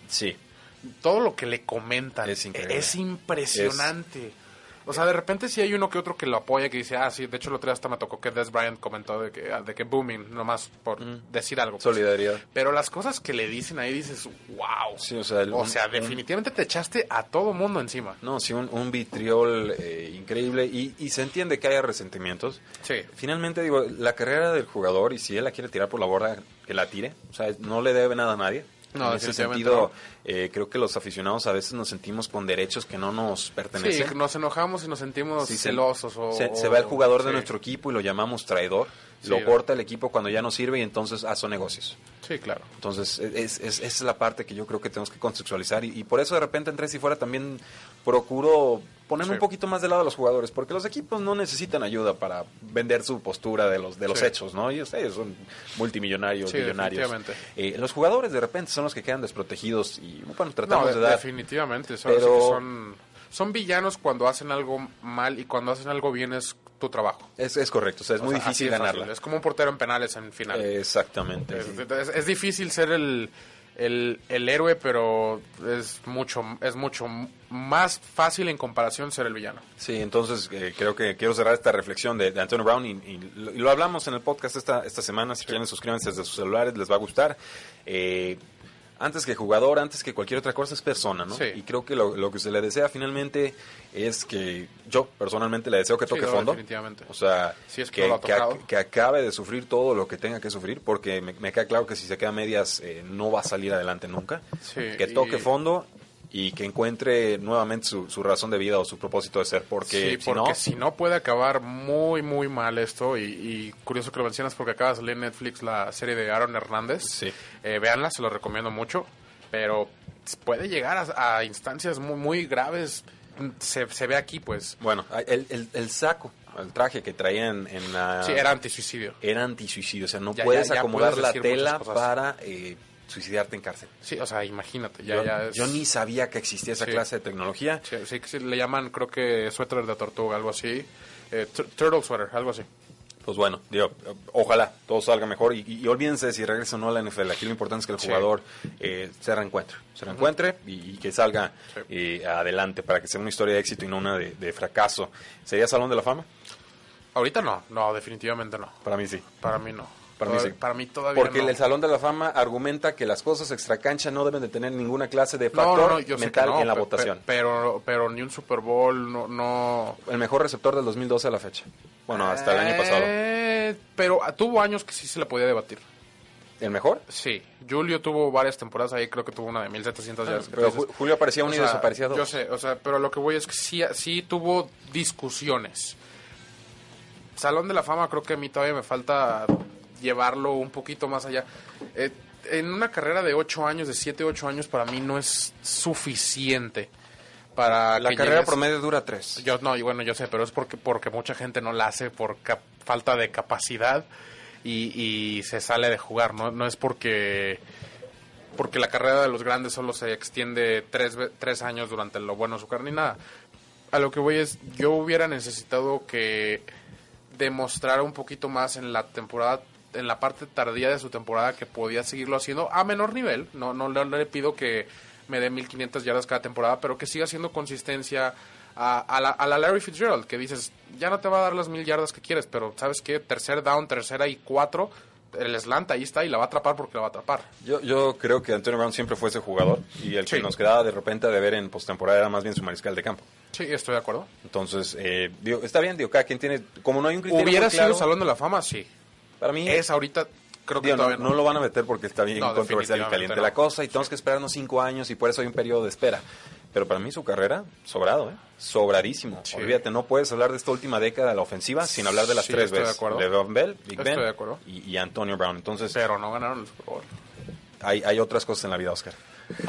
Sí, todo lo que le comentan Es impresionante. O sea, de repente sí hay uno que otro que lo apoya, que dice, ah, sí, de hecho el otro día hasta me tocó que Des Bryant comentó de que, ah, de que booming, nomás por decir algo. pues. solidaridad. Pero las cosas que le dicen ahí dices, wow. Sí, o sea, el- o sea, un- definitivamente te echaste a todo mundo encima. No, sí, un, un vitriol eh, increíble y, y se entiende que haya resentimientos. Sí. Finalmente, digo, la carrera del jugador y si él la quiere tirar por la borda, que la tire. O sea, no le debe nada a nadie. No, en ese sentido, eh, creo que los aficionados a veces nos sentimos con derechos que no nos Sí, pertenecen. nos enojamos y nos sentimos Sí, se- celosos. O, se, se va el jugador de sí. nuestro equipo y lo llamamos traidor. Sí, lo ¿no? corta el equipo cuando ya no sirve y entonces ah, son negocios. Sí, claro. Entonces, es, es, esa es la parte que yo creo que tenemos que contextualizar y, y por eso de repente en Tres y Fuera también procuro ponerme Sí. un poquito más del lado de los jugadores, porque los equipos no necesitan ayuda para vender su postura de los, de los Sí. hechos, ¿no? Ellos, ellos son multimillonarios, Sí, millonarios. Eh, los jugadores de repente son los que quedan desprotegidos y, bueno, tratamos No, de de- dar... definitivamente. Son, Pero- son, son villanos cuando hacen algo mal y cuando hacen algo bien es tu trabajo. Es, es correcto, o sea, es O muy sea, difícil ganarla. Es como un portero en penales en final. Exactamente. es, sí. es- es difícil ser el, el, el héroe, pero es mucho, es mucho más fácil en comparación ser el villano. Sí, entonces eh, creo que quiero cerrar esta reflexión de, de Antonio Brown y, y lo, y lo hablamos en el podcast esta, esta semana. Si quieren suscríbanse desde sus celulares, les va a gustar. Eh, antes que jugador, antes que cualquier otra cosa, es persona, ¿no? Sí. Y creo que lo, lo que se le desea finalmente es que yo personalmente le deseo que Sí, toque no, fondo. definitivamente. O sea, Sí, es que acabe de sufrir todo lo que tenga que sufrir, porque me, me queda claro que si se queda a medias eh, no va a salir adelante nunca. Sí, que toque y- fondo y que encuentre nuevamente su, su razón de vida o su propósito de ser, porque, sí, si porque no, si no puede acabar muy, muy mal esto. Y, y curioso que lo mencionas porque acaba de en Netflix la serie de Aaron Hernández. Sí. Eh, véanla, se lo recomiendo mucho. Pero puede llegar a, a instancias muy, muy graves. Se, se ve aquí, pues. Bueno, el, el, el saco, el traje que traían en la... Sí, era antisuicidio. era antisuicidio. O sea, no Ya, puedes ya, ya acomodar puedes la tela para eh, suicidarte en cárcel. Sí, o sea, imagínate. Ya, yo, ya es- yo ni sabía que existía esa Sí. clase de tecnología. Sí, sí, que sí, le llaman, creo que suéter de tortuga, algo así. Eh, tur- turtle sweater, algo así. Pues bueno, digo, ojalá todo salga mejor y, y olvídense de si regresa o no a la NFL. Aquí lo importante es que el jugador eh, se reencuentre, se reencuentre y, y que salga eh, adelante para que sea una historia de éxito y no una de, de fracaso. ¿Sería Salón de la Fama? Ahorita no, no, definitivamente no. Para mí sí. Para mí no. Para mí Toda- sí. Para mí todavía Porque no. el Salón de la Fama argumenta que las cosas extracancha no deben de tener ninguna clase de factor no, mental no, en la votación. pe- Pero, pero ni un Super Bowl, no... no El mejor receptor del 2012 a la fecha. Bueno, hasta el año pasado. Eh, pero ah, tuvo años que sí se le podía debatir. ¿El mejor? Sí, Julio tuvo varias temporadas ahí, creo que tuvo una de 1700 yardas. que Pero Julio aparecía uno O y sea, desaparecía dos. Yo sé, o sea, pero lo que voy es que sí, sí tuvo discusiones. Salón de la Fama creo que a mí todavía me falta llevarlo un poquito más allá. Eh, en una carrera de 8 años, de 7, 8 años, para mí no es suficiente para La carrera llegues- promedio dura tres. yo no, y bueno, yo sé, pero es porque porque mucha gente no la hace por cap- falta de capacidad y, y se sale de jugar, no, no es porque porque la carrera de los grandes solo se extiende tres, tres años durante lo bueno su carrera ni nada. A lo que voy es, yo hubiera necesitado que demostrara un poquito más en la temporada, en la parte tardía de su temporada que podía seguirlo haciendo a menor nivel. No, no, le- no le pido que me dé 1500 yardas cada temporada, pero que siga haciendo consistencia a, a la, a la Larry Fitzgerald, que dices, ya no te va a dar las mil yardas que quieres, pero ¿sabes qué? Tercer down, tercera y cuatro, el slant ahí está y la va a atrapar porque la va a atrapar. Yo, yo creo que Antonio Brown siempre fue ese jugador y el que nos quedaba de repente de ver en postemporada era más bien su mariscal de campo. Sí, estoy de acuerdo. Entonces, eh, digo, está bien, digo, cada quien tiene, como no hay un criterio ¿Hubiera muy sido Salón de la Fama? Sí. Para mí Es ahorita, creo que digo, no, todavía no lo van a meter porque está bien No, controversial y caliente no. la cosa y tenemos que esperarnos cinco años y por eso hay un periodo de espera. Pero para mí su carrera, sobrado, ¿eh? Sobradísimo. Sí. Olvídate, no puedes hablar de esta última década de la ofensiva sin hablar de las Sí, tres estoy de veces. acuerdo. Le'Veon Bell, Big Ben de y Antonio Brown. Entonces, Pero no ganaron el Super Bowl. hay, hay otras cosas en la vida, Oscar.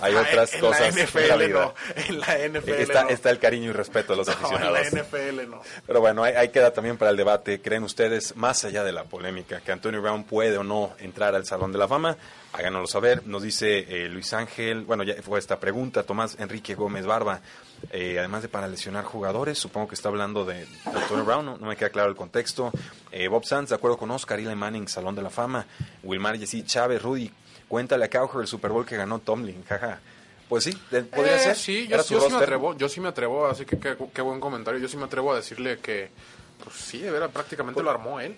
Hay otras en cosas la NFL, en la vida. No, en la NFL Está, no. está el cariño y respeto de los No, aficionados. en la NFL no. Pero bueno, ahí, ahí queda también para el debate. ¿Creen ustedes, más allá de la polémica, que Antonio Brown puede o no entrar al Salón de la Fama? Háganoslo saber. Nos dice eh, Luis Ángel, bueno, ya fue esta pregunta, Tomás Enrique Gómez Barba. eh, además de para lesionar jugadores, supongo que está hablando de, de Antonio Brown, no, no me queda claro el contexto. Eh, Bob Sanz, de acuerdo con Oscar, Eli Manning, Salón de la Fama. Wilmar Jessy Chávez, Rudy, cuéntale a Cowher el Super Bowl que ganó Tomlin, jaja. Pues sí, podría Eh, ser. Sí, yo, Era sí me atrevo, yo sí me atrevo, así que qué, buen comentario. Yo sí me atrevo a decirle que, pues sí, de veras, prácticamente lo armó él.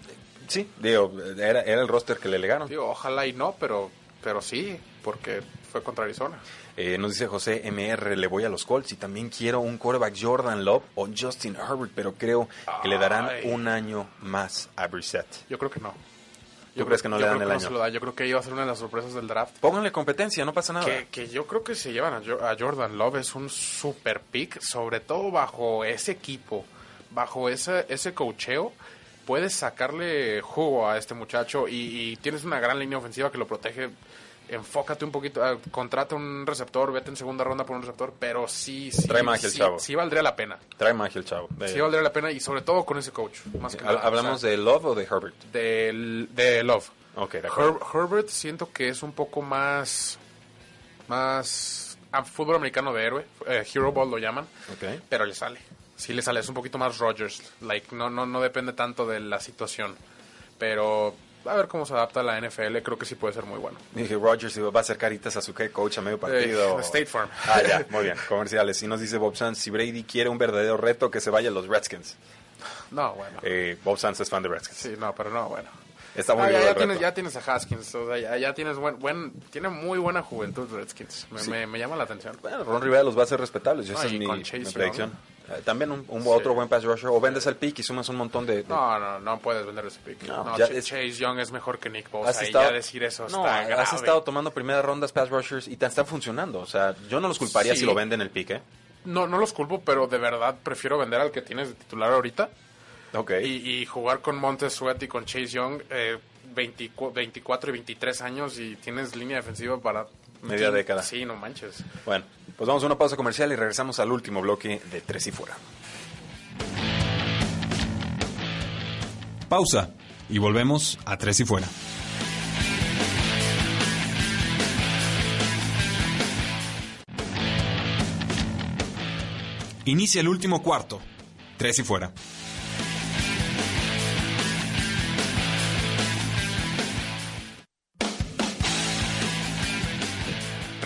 Sí, digo, era, era el roster que le legaron. Digo, ojalá y no, pero, pero sí, porque fue contra Arizona. Eh, nos dice José MR, le voy a los Colts y también quiero un quarterback Jordan Love o Justin Herbert, pero creo que le darán un año más a Brissett. Yo creo que no. ¿Tú crees que no yo le dan creo el no año? se lo da. Yo creo que iba a ser una de las sorpresas del draft. Pónganle competencia, no pasa nada. Que, que yo creo que se llevan a, Jo- a Jordan Love es un super pick, sobre todo bajo ese equipo, bajo ese, ese cocheo. Puedes sacarle jugo a este muchacho y, y tienes una gran línea ofensiva que lo protege. Enfócate un poquito, ah, contrata un receptor, vete en segunda ronda por un receptor, pero sí, sí, Trae magia el sí, chavo. sí valdría la pena. Trae magia el chavo. De- Sí valdría la pena y sobre todo con ese coach. Más que Hab- nada, ¿Hablamos o sea, de Love o de Herbert? del- de Love. Ok, de. Her- Herbert siento que es un poco más más a fútbol americano de héroe, eh, Hero Ball lo llaman, Ok. pero le sale. Sí le sale, es un poquito más Rogers, like no no no depende tanto de la situación, pero a ver cómo se adapta a la NFL, creo que sí puede ser muy bueno. Dije, Rogers va a hacer caritas a su head coach a medio partido. Eh, State Farm. Ah, ya, muy bien, comerciales. Y nos dice Bob Sanz, si Brady quiere un verdadero reto, que se vaya a los Redskins. No, bueno. Eh, Bob Sanz es fan de Redskins. Sí, no, pero no, bueno. Está muy Ah, bien ya, ya, tienes, ya tienes a Haskins, o sea, ya, ya tienes buen, buen, tiene muy buena juventud Redskins, me, me, me llama la atención. Bueno, Ron Rivera los va a hacer respetables. Esa No, es y mi, Chase mi predicción. Eh, también un, un otro buen pass rusher. O vendes el pick y sumas un montón de... de- No, no, no puedes vender ese pick. No, No, ya Ch- es- Chase Young es mejor que Nick Bosa. Has y estado- ya decir eso está grave. has estado tomando primeras rondas pass rushers y te están funcionando. O sea, yo no los culparía Sí. si lo venden el pick, ¿eh? No, no los culpo, pero de verdad prefiero vender al que tienes de titular ahorita Ok. y, y jugar con Montez Sweat y con Chase Young eh, 24, 24 y 23 años y tienes línea defensiva para... Media década. Sí, no manches. Bueno, pues vamos a una pausa comercial y regresamos al último bloque de Tres y Fuera. Pausa y volvemos a Tres y Fuera. Inicia el último cuarto. Tres y Fuera.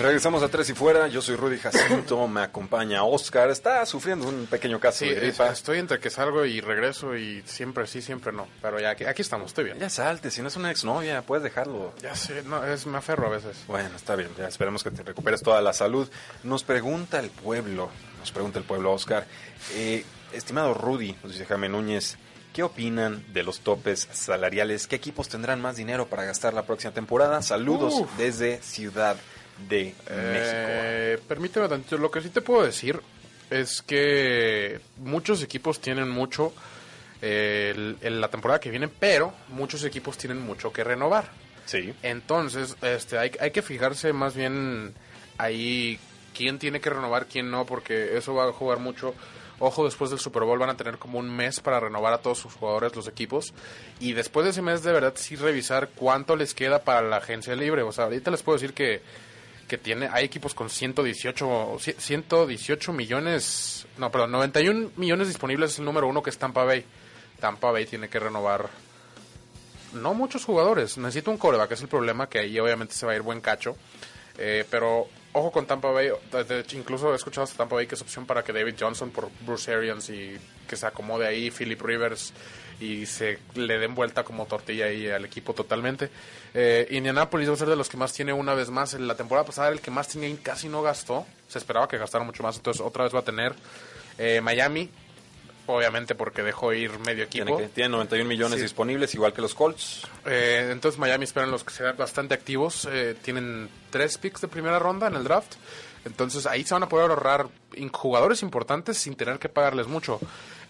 Regresamos a Tres y Fuera. Yo soy Rudy Jacinto. me acompaña Oscar. Está sufriendo un pequeño caso Sí, de es- gripa. estoy entre que salgo y regreso y siempre sí, siempre no. Pero ya aquí, aquí estamos, estoy bien. Ya salte, si no es una exnovia, puedes dejarlo. Ya sé, no, es, me aferro a veces. Bueno, está bien, ya esperemos que te recuperes toda la salud. Nos pregunta el pueblo, nos pregunta el pueblo, Oscar. Eh, estimado Rudy, nos dice Jaime Núñez, ¿qué opinan de los topes salariales? ¿Qué equipos tendrán más dinero para gastar la próxima temporada? Saludos Uf. desde Ciudad de México. Eh, permíteme tantito. Lo que sí te puedo decir es que muchos equipos tienen mucho eh, el- en la temporada que viene, pero muchos equipos tienen mucho que renovar. Sí. Entonces, este, hay, hay que fijarse más bien ahí quién tiene que renovar, quién no, porque eso va a jugar mucho. Ojo, después del Super Bowl van a tener como un mes para renovar a todos sus jugadores, los equipos. Y después de ese mes, de verdad, sí revisar cuánto les queda para la agencia libre. O sea, ahorita les puedo decir que, que tiene, hay equipos con 118, 118 millones, no, perdón, 91 millones disponibles es el número uno que es Tampa Bay. Tampa Bay tiene que renovar no muchos jugadores. Necesita un coreback, es el problema, que ahí obviamente se va a ir buen cacho. Eh, pero ojo con Tampa Bay. incluso he escuchado hasta Tampa Bay que es opción para que David Johnson por Bruce Arians y que se acomode ahí Philip Rivers y se le den vuelta como tortilla ahí al equipo totalmente. Eh, Indianapolis va a ser de los que más tiene una vez más. En la temporada pasada el que más tenía casi no gastó. Se esperaba que gastara mucho más, entonces otra vez va a tener. Eh, Miami, obviamente porque dejó ir medio equipo. Tiene, que- tiene 91 millones Sí. disponibles, igual que los Colts. Eh, entonces Miami esperan los que sean bastante activos. eh, tienen tres picks de primera ronda en el draft. Entonces ahí se van a poder ahorrar jugadores importantes sin tener que pagarles mucho.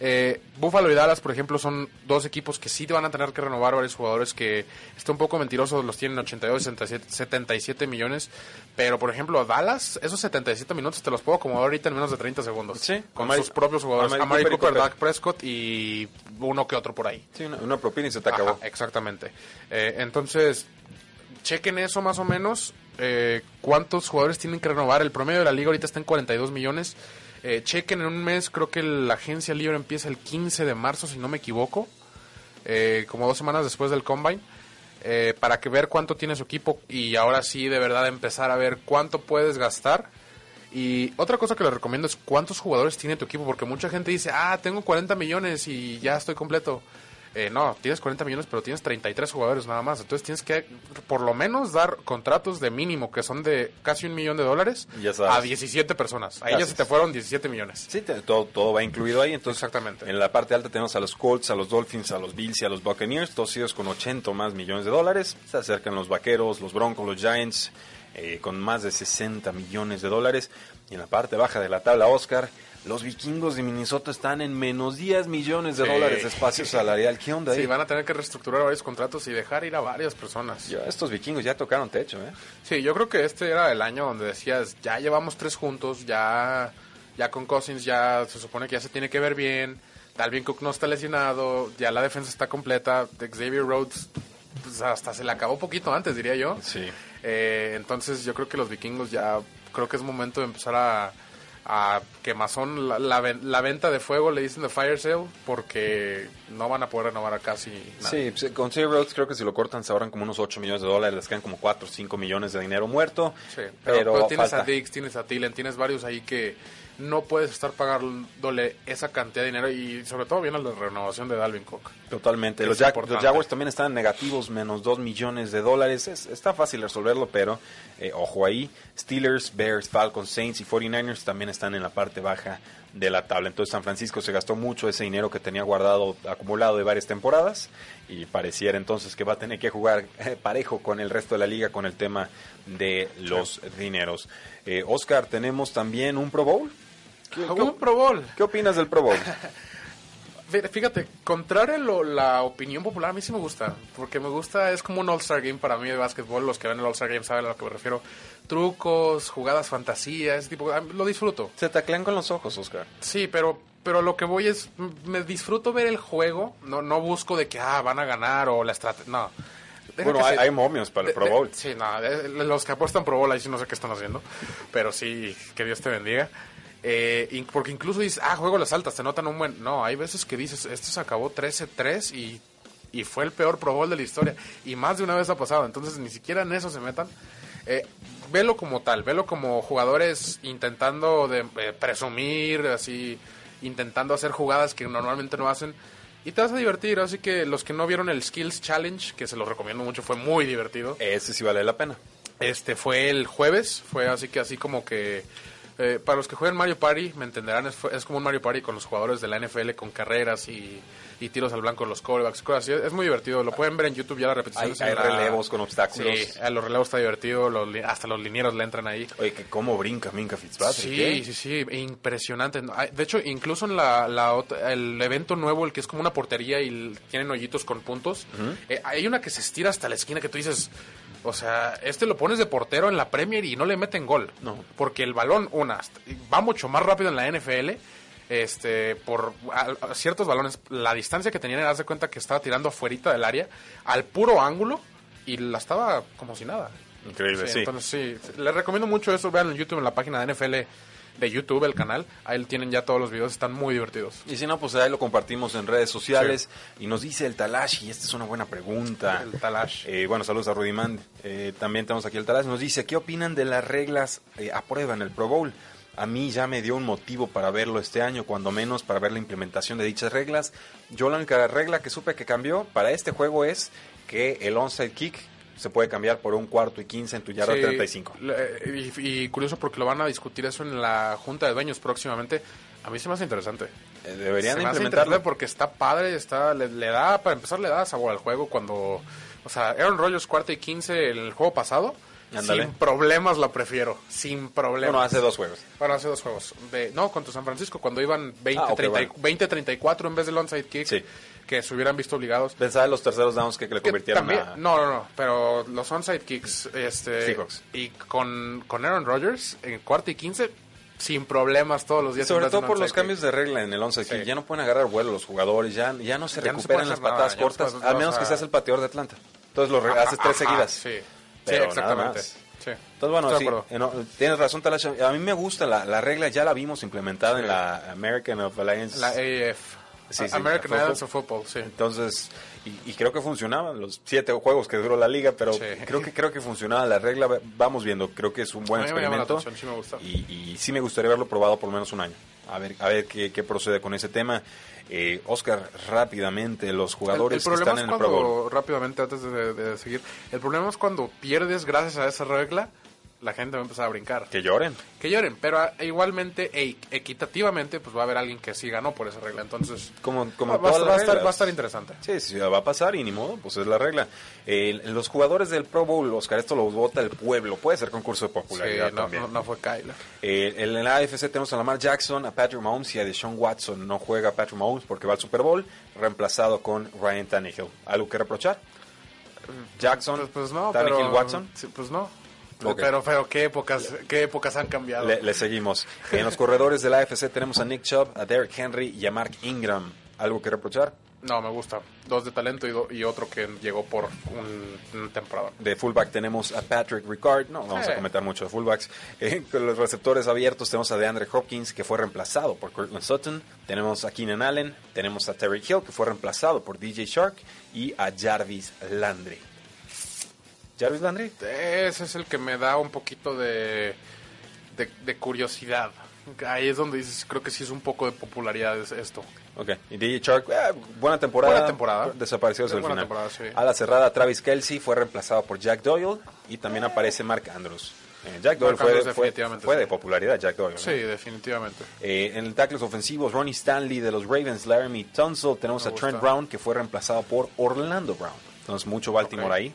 Eh, Buffalo y Dallas, por ejemplo, son dos equipos que sí van a tener que renovar varios jugadores que está un poco mentiroso, los tienen 82 77 millones. Pero, por ejemplo, Dallas, esos 77 minutos te los puedo acomodar ahorita en menos de 30 segundos. Sí, con sus propios jugadores. Amari Cooper, Cooper, Dak Prescott y uno que otro por ahí. Sí, una, propina y se te acabó. exactamente. Eh, entonces, chequen eso más o menos. Eh, cuántos jugadores tienen que renovar. El promedio de la liga ahorita está en 42 millones. Eh, chequen en un mes, creo que la agencia libre empieza el 15 de marzo, si no me equivoco. Eh, como dos semanas después del combine. para que ver cuánto tiene su equipo y ahora sí de verdad empezar a ver cuánto puedes gastar. Y otra cosa que les recomiendo es cuántos jugadores tiene tu equipo, porque mucha gente dice, ah, tengo 40 millones y ya estoy completo. Eh, no, tienes 40 millones, pero tienes 33 jugadores nada más. Entonces tienes que por lo menos dar contratos de mínimo, que son de casi un millón de dólares, a 17 personas. Ahí ya se te fueron 17 millones. Sí, todo, todo va incluido ahí. Entonces, Exactamente. En la parte alta tenemos a los Colts, a los Dolphins, a los Bills y a los Buccaneers, todos ellos con 80 más millones de dólares. Se acercan los Vaqueros, los Broncos, los Giants, eh, con más de 60 millones de dólares. Y en la parte baja de la tabla, Oscar los vikingos de Minnesota están en menos 10 millones de dólares de espacio salarial. ¿Qué onda ahí? Sí, van a tener que reestructurar varios contratos y dejar ir a varias personas. Ya, estos vikingos ya tocaron techo, ¿eh? Sí, yo creo que este era el año donde decías, ya llevamos tres juntos, ya, ya con Cousins ya se supone que ya se tiene que ver bien. Dalvin Cook no está lesionado, ya la defensa está completa. Xavier Rhodes pues, hasta se le acabó poquito antes, diría yo. Sí. Eh, entonces yo creo que los vikingos ya, creo que es momento de empezar a a quemazón la, la, venta de fuego, le dicen de fire sale, porque no van a poder renovar a casi nada. Sí, pues, con City Roads creo que si lo cortan se ahorran como unos 8 millones de dólares, les quedan como 4 o 5 millones de dinero muerto. Sí, pero, tienes a Dix, tienes a Tillen, tienes varios ahí que no puedes estar pagándole esa cantidad de dinero y sobre todo viene la renovación de Dalvin Cook. Totalmente. Los, Jaguars también están negativos, menos 2 millones de dólares. está fácil resolverlo, pero eh, ojo ahí. Steelers, Bears, Falcons, Saints y 49ers también están en la parte baja de la tabla. Entonces San Francisco se gastó mucho ese dinero que tenía guardado, acumulado de varias temporadas y pareciera entonces que va a tener que jugar eh, parejo con el resto de la liga con el tema de los dineros. Eh, Oscar, tenemos también un Pro Bowl. ¿Qué, un Pro Bowl. ¿Qué opinas del Pro Bowl? Fíjate, contrario a la opinión popular, a mí sí me gusta. Porque me gusta, es como un All-Star Game para mí de básquetbol. Los que ven el All-Star Game saben a lo que me refiero. Trucos, jugadas fantasía, ese tipo. Lo disfruto. Se taclean con los ojos, Oscar. Sí, pero pero lo que voy es. Me disfruto ver el juego. No, no busco de que ah, van a ganar o la estrategia. No. bueno, hay, momios para el Pro Bowl. sí, no. los que apuestan Pro Bowl ahí sí no sé qué están haciendo. Pero sí, que Dios te bendiga. Eh, porque incluso dices, ah, juego las altas, te notan un buen... No, hay veces que dices, esto se acabó 13-3 y, y fue el peor Pro Bowl de la historia. Y más de una vez ha pasado, entonces ni siquiera en eso se metan. Eh, velo como tal, velo como jugadores intentando de, eh, presumir, así, intentando hacer jugadas que normalmente no hacen. Y te vas a divertir, así que los que no vieron el Skills Challenge, que se los recomiendo mucho, fue muy divertido. Ese sí vale la pena. Este fue el jueves, fue así que así como que eh, para los que juegan Mario Party, me entenderán, es, como un Mario Party con los jugadores de la NFL, con carreras y, tiros al blanco, los callbacks, cosas así. Es muy divertido, lo pueden ver en YouTube ya la repetición. Hay, relevos con obstáculos. Sí, los relevos está divertido, hasta los linieros le entran ahí. Oye, que cómo brinca Minka Fitzpatrick. Sí, ¿eh? sí, sí, impresionante. De hecho, incluso en la, el evento nuevo, el que es como una portería y tienen hoyitos con puntos, eh, hay una que se estira hasta la esquina que tú dices o sea, este lo pones de portero en la Premier y no le meten gol. No. Porque el balón, una, va mucho más rápido en la NFL. Este, por ciertos balones, la distancia que tenían, haz de cuenta que estaba tirando afuera del área, al puro ángulo, y la estaba como si nada. Increíble, sí. Entonces, sí, les recomiendo mucho eso. Vean en YouTube, en la página de NFL de YouTube, el canal. Ahí tienen ya todos los videos, están muy divertidos. Y si no, pues ahí lo compartimos en redes sociales. Y nos dice el Talash, y esta es una buena pregunta. El Talash. Eh, bueno, saludos a Rudimán. Eh, también tenemos aquí el Talash. Nos dice, ¿qué opinan de las reglas eh, a prueba en el Pro Bowl? A mí ya me dio un motivo para verlo este año, cuando menos para ver la implementación de dichas reglas. Yo la única regla que supe que cambió para este juego es que el onside kick se puede cambiar por un cuarto y quince en tu yarda 35. Y, y, curioso porque lo van a discutir eso en la junta de dueños próximamente. A mí se me hace interesante. Eh, deberían se implementarlo. porque está padre, está le, da, para empezar, le da sabor al juego cuando... O sea, Aaron Rodgers cuarto y quince en el juego pasado Sin problemas la prefiero. Sin problemas. Bueno, hace dos juegos. Bueno, hace dos juegos. De, no, contra San Francisco, cuando iban 20-34 Ah, ok, bueno. 20-34 en vez del onside kick, Sí. que se hubieran visto obligados. Pensaba en los terceros downs que, que le Que convirtieron también- a... No, no, no, pero los onside kicks, este, Seahawks. y con, con Aaron Rodgers en cuarta y 15, sin problemas todos los días. Sobre todo por los cambios de regla en el 11 Sí. Ya no pueden agarrar vuelo los jugadores, ya, ya no se Ya no se recuperan las nada, patadas no cortas, puede- a menos que sea- seas el pateador de Atlanta. Entonces lo re- haces tres Ajá, seguidas. Sí, sí Pero exactamente. nada más. Sí. Entonces, bueno, sí, no, tienes razón, Talash. A mí me gusta la, la regla, ya la vimos implementada en la American of Alliance. La AF. Sí, sí, American Football. Alliance of Football, sí. Entonces, y, y creo que funcionaban los siete juegos que duró la liga, pero Sí. creo que creo que funcionaba la regla. Vamos viendo, creo que es un buen experimento. atención, sí me gusta. Y, y sí me gustaría verlo probado por lo menos un año. A ver, a ver qué, qué procede con ese tema. Eh, Oscar, rápidamente, los El, jugadores el que problema están es en el Pro Bowl. cuando, rápidamente antes de, de seguir, el problema es cuando pierdes gracias a esa regla, la gente va a empezar a brincar. Que lloren. Que lloren, pero ah, igualmente e equitativamente pues va a haber alguien que sí ganó por esa regla. Entonces, Como, como va, va a estar- va a estar, reglas. va a estar interesante. Sí, sí, va a pasar y ni modo, pues es la regla. Eh, los jugadores del Pro Bowl, Oscar, esto lo vota el pueblo. Puede ser concurso de Sí, popularidad no, también. no- no fue Kyler. Eh, en la AFC tenemos a Lamar Jackson, a Patrick Mahomes y a Deshaun Watson. No juega Patrick Mahomes porque va al Super Bowl, reemplazado con Ryan Tannehill. ¿Algo que reprochar? Jackson, Pues, pues no, Tannehill, pero, Watson. sí, pues no. Ok. Pero, pero qué épocas, qué épocas han cambiado. Le, le seguimos. En los corredores de la AFC tenemos a Nick Chubb, a Derrick Henry y a Mark Ingram. ¿Algo que reprochar? No, me gusta. Dos de talento y, do- y otro que llegó por un, una temporada. De fullback tenemos a Patrick Ricard. No, vamos a Eh. comentar mucho de fullbacks. Eh, con los receptores abiertos tenemos a DeAndre Hopkins, que fue reemplazado por Cortland Sutton. Tenemos a Keenan Allen. Tenemos a Terry Hill, que fue reemplazado por DJ Shark. Y a Jarvis Landry. ¿Jarvis Landry? Ese es el que me da un poquito de, de, de curiosidad. Ahí es donde dices, creo que sí es un poco de popularidad es esto. Ok. Y DJ Shark, eh, buena temporada. Buena temporada. Desapareció desde el final. temporada, sí. A la cerrada, Travis Kelsey fue reemplazado por Jack Doyle. Y también aparece Mark Andrews. Eh, Jack Doyle Mark fue, Andrews fue- definitivamente, fue sí. de popularidad, Jack Doyle. ¿no? Sí, definitivamente. Eh, en el tackles ofensivos, Ronnie Stanley de los Ravens, Laramie Tunsil. Tenemos Me a Trent. Brown, que fue reemplazado por Orlando Brown. Entonces, mucho Baltimore ahí.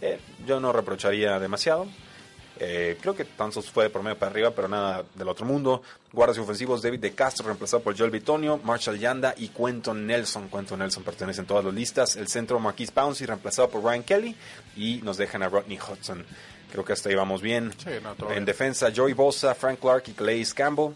Eh, yo no reprocharía demasiado. Eh, creo que Tunsil fue de promedio para arriba, pero nada del otro mundo. Guardas ofensivos, David De Castro, reemplazado por Joel Bitonio, Marshall Yanda y Quentin Nelson. Quentin Nelson pertenece en todas las listas. El centro, Marquise Pouncey, reemplazado por Ryan Kelly. Y nos dejan a Rodney Hudson. Creo que hasta ahí vamos bien. Sí, no, en bien. defensa, Joey Bosa, Frank Clark y Calais Campbell.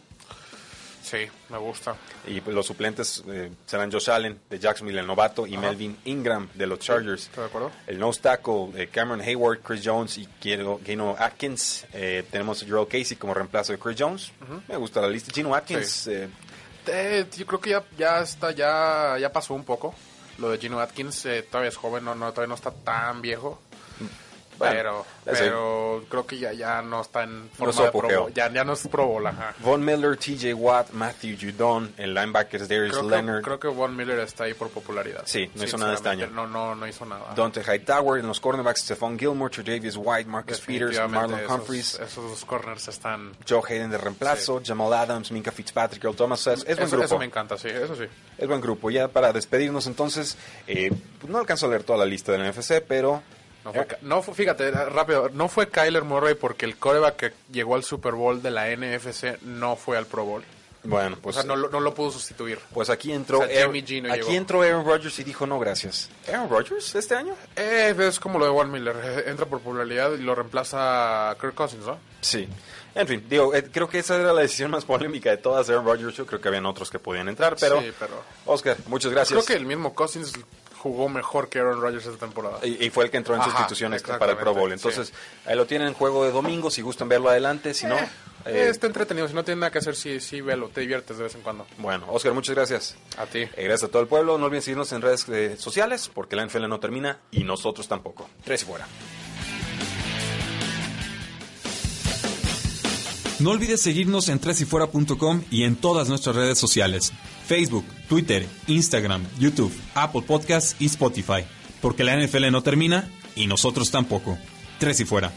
Sí, me gusta. Y pues, los suplentes eh, serán Josh Allen de Jacksonville, el novato, y Ajá. Melvin Ingram de los Chargers. ¿Estoy de acuerdo? El nose tackle, eh, Cameron Hayward, Chris Jones y Gino Atkins. Eh, tenemos a Gerald Casey como reemplazo de Chris Jones. Me gusta la lista. Gino Atkins, Sí. eh, Eh, yo creo que ya, ya está, ya, ya pasó un poco. Lo de Gino Atkins eh, todavía es joven, no, no, todavía no está tan viejo. Bueno, pero, creo que ya, ya no está en forma su de Pro. Ya, ya no es Pro Bowl, ajá. Von Miller, TJ Watt, Matthew Judon, el linebacker Darius Creo que, Leonard, creo que Von Miller está ahí por popularidad. Sí, no hizo nada este año. No, no, no hizo nada. Dante Hightower, en los cornerbacks Stephon Gilmore, Tre'Davious White, Marcus Peters, Marlon esos- Humphries, Esos, dos corners están... Joe Hayden de reemplazo, Jamal Adams, Minka Fitzpatrick, Earl Thomas. Es, es buen eso, grupo. eso me encanta, sí, eso sí. Es buen grupo. Ya para despedirnos entonces, eh, no alcanzo a leer toda la lista del NFC, pero... No fue, no fue- fíjate, rápido, no fue Kyler Murray porque el coreback que llegó al Super Bowl de la NFC no fue al Pro Bowl. Bueno, pues, o sea, no, lo- no lo pudo sustituir. pues aquí entró, o sea, Aaron, aquí llegó. entró Aaron Rodgers y dijo no gracias. ¿Aaron Rodgers este año? Eh, es como lo de Von Miller, eh, entra por popularidad y lo reemplaza Kirk Cousins, ¿no? Sí. En fin, digo, eh, creo que esa era la decisión más polémica de todas, Aaron Rodgers. Yo creo que habían otros que podían entrar, pero... Sí, pero... Oscar, muchas gracias. Creo que el mismo Cousins jugó mejor que Aaron Rodgers esta temporada. Y, y fue el que entró en Ajá, sustituciones para el Pro Bowl. Entonces, ahí lo tienen en juego de domingo, si gustan verlo adelante, si no... Eh, eh, está entretenido, si no tiene nada que hacer, sí, sí, velo, te diviertes de vez en cuando. Bueno, Oscar, muchas gracias. A ti. Eh, gracias a todo el pueblo. No olviden seguirnos en redes eh, sociales porque la NFL no termina y nosotros tampoco. Tres y fuera. No olvides seguirnos en tresyfuera.com y en todas nuestras redes sociales: Facebook, Twitter, Instagram, YouTube, Apple Podcasts y Spotify. Porque la NFL no termina y nosotros tampoco. Tres y fuera.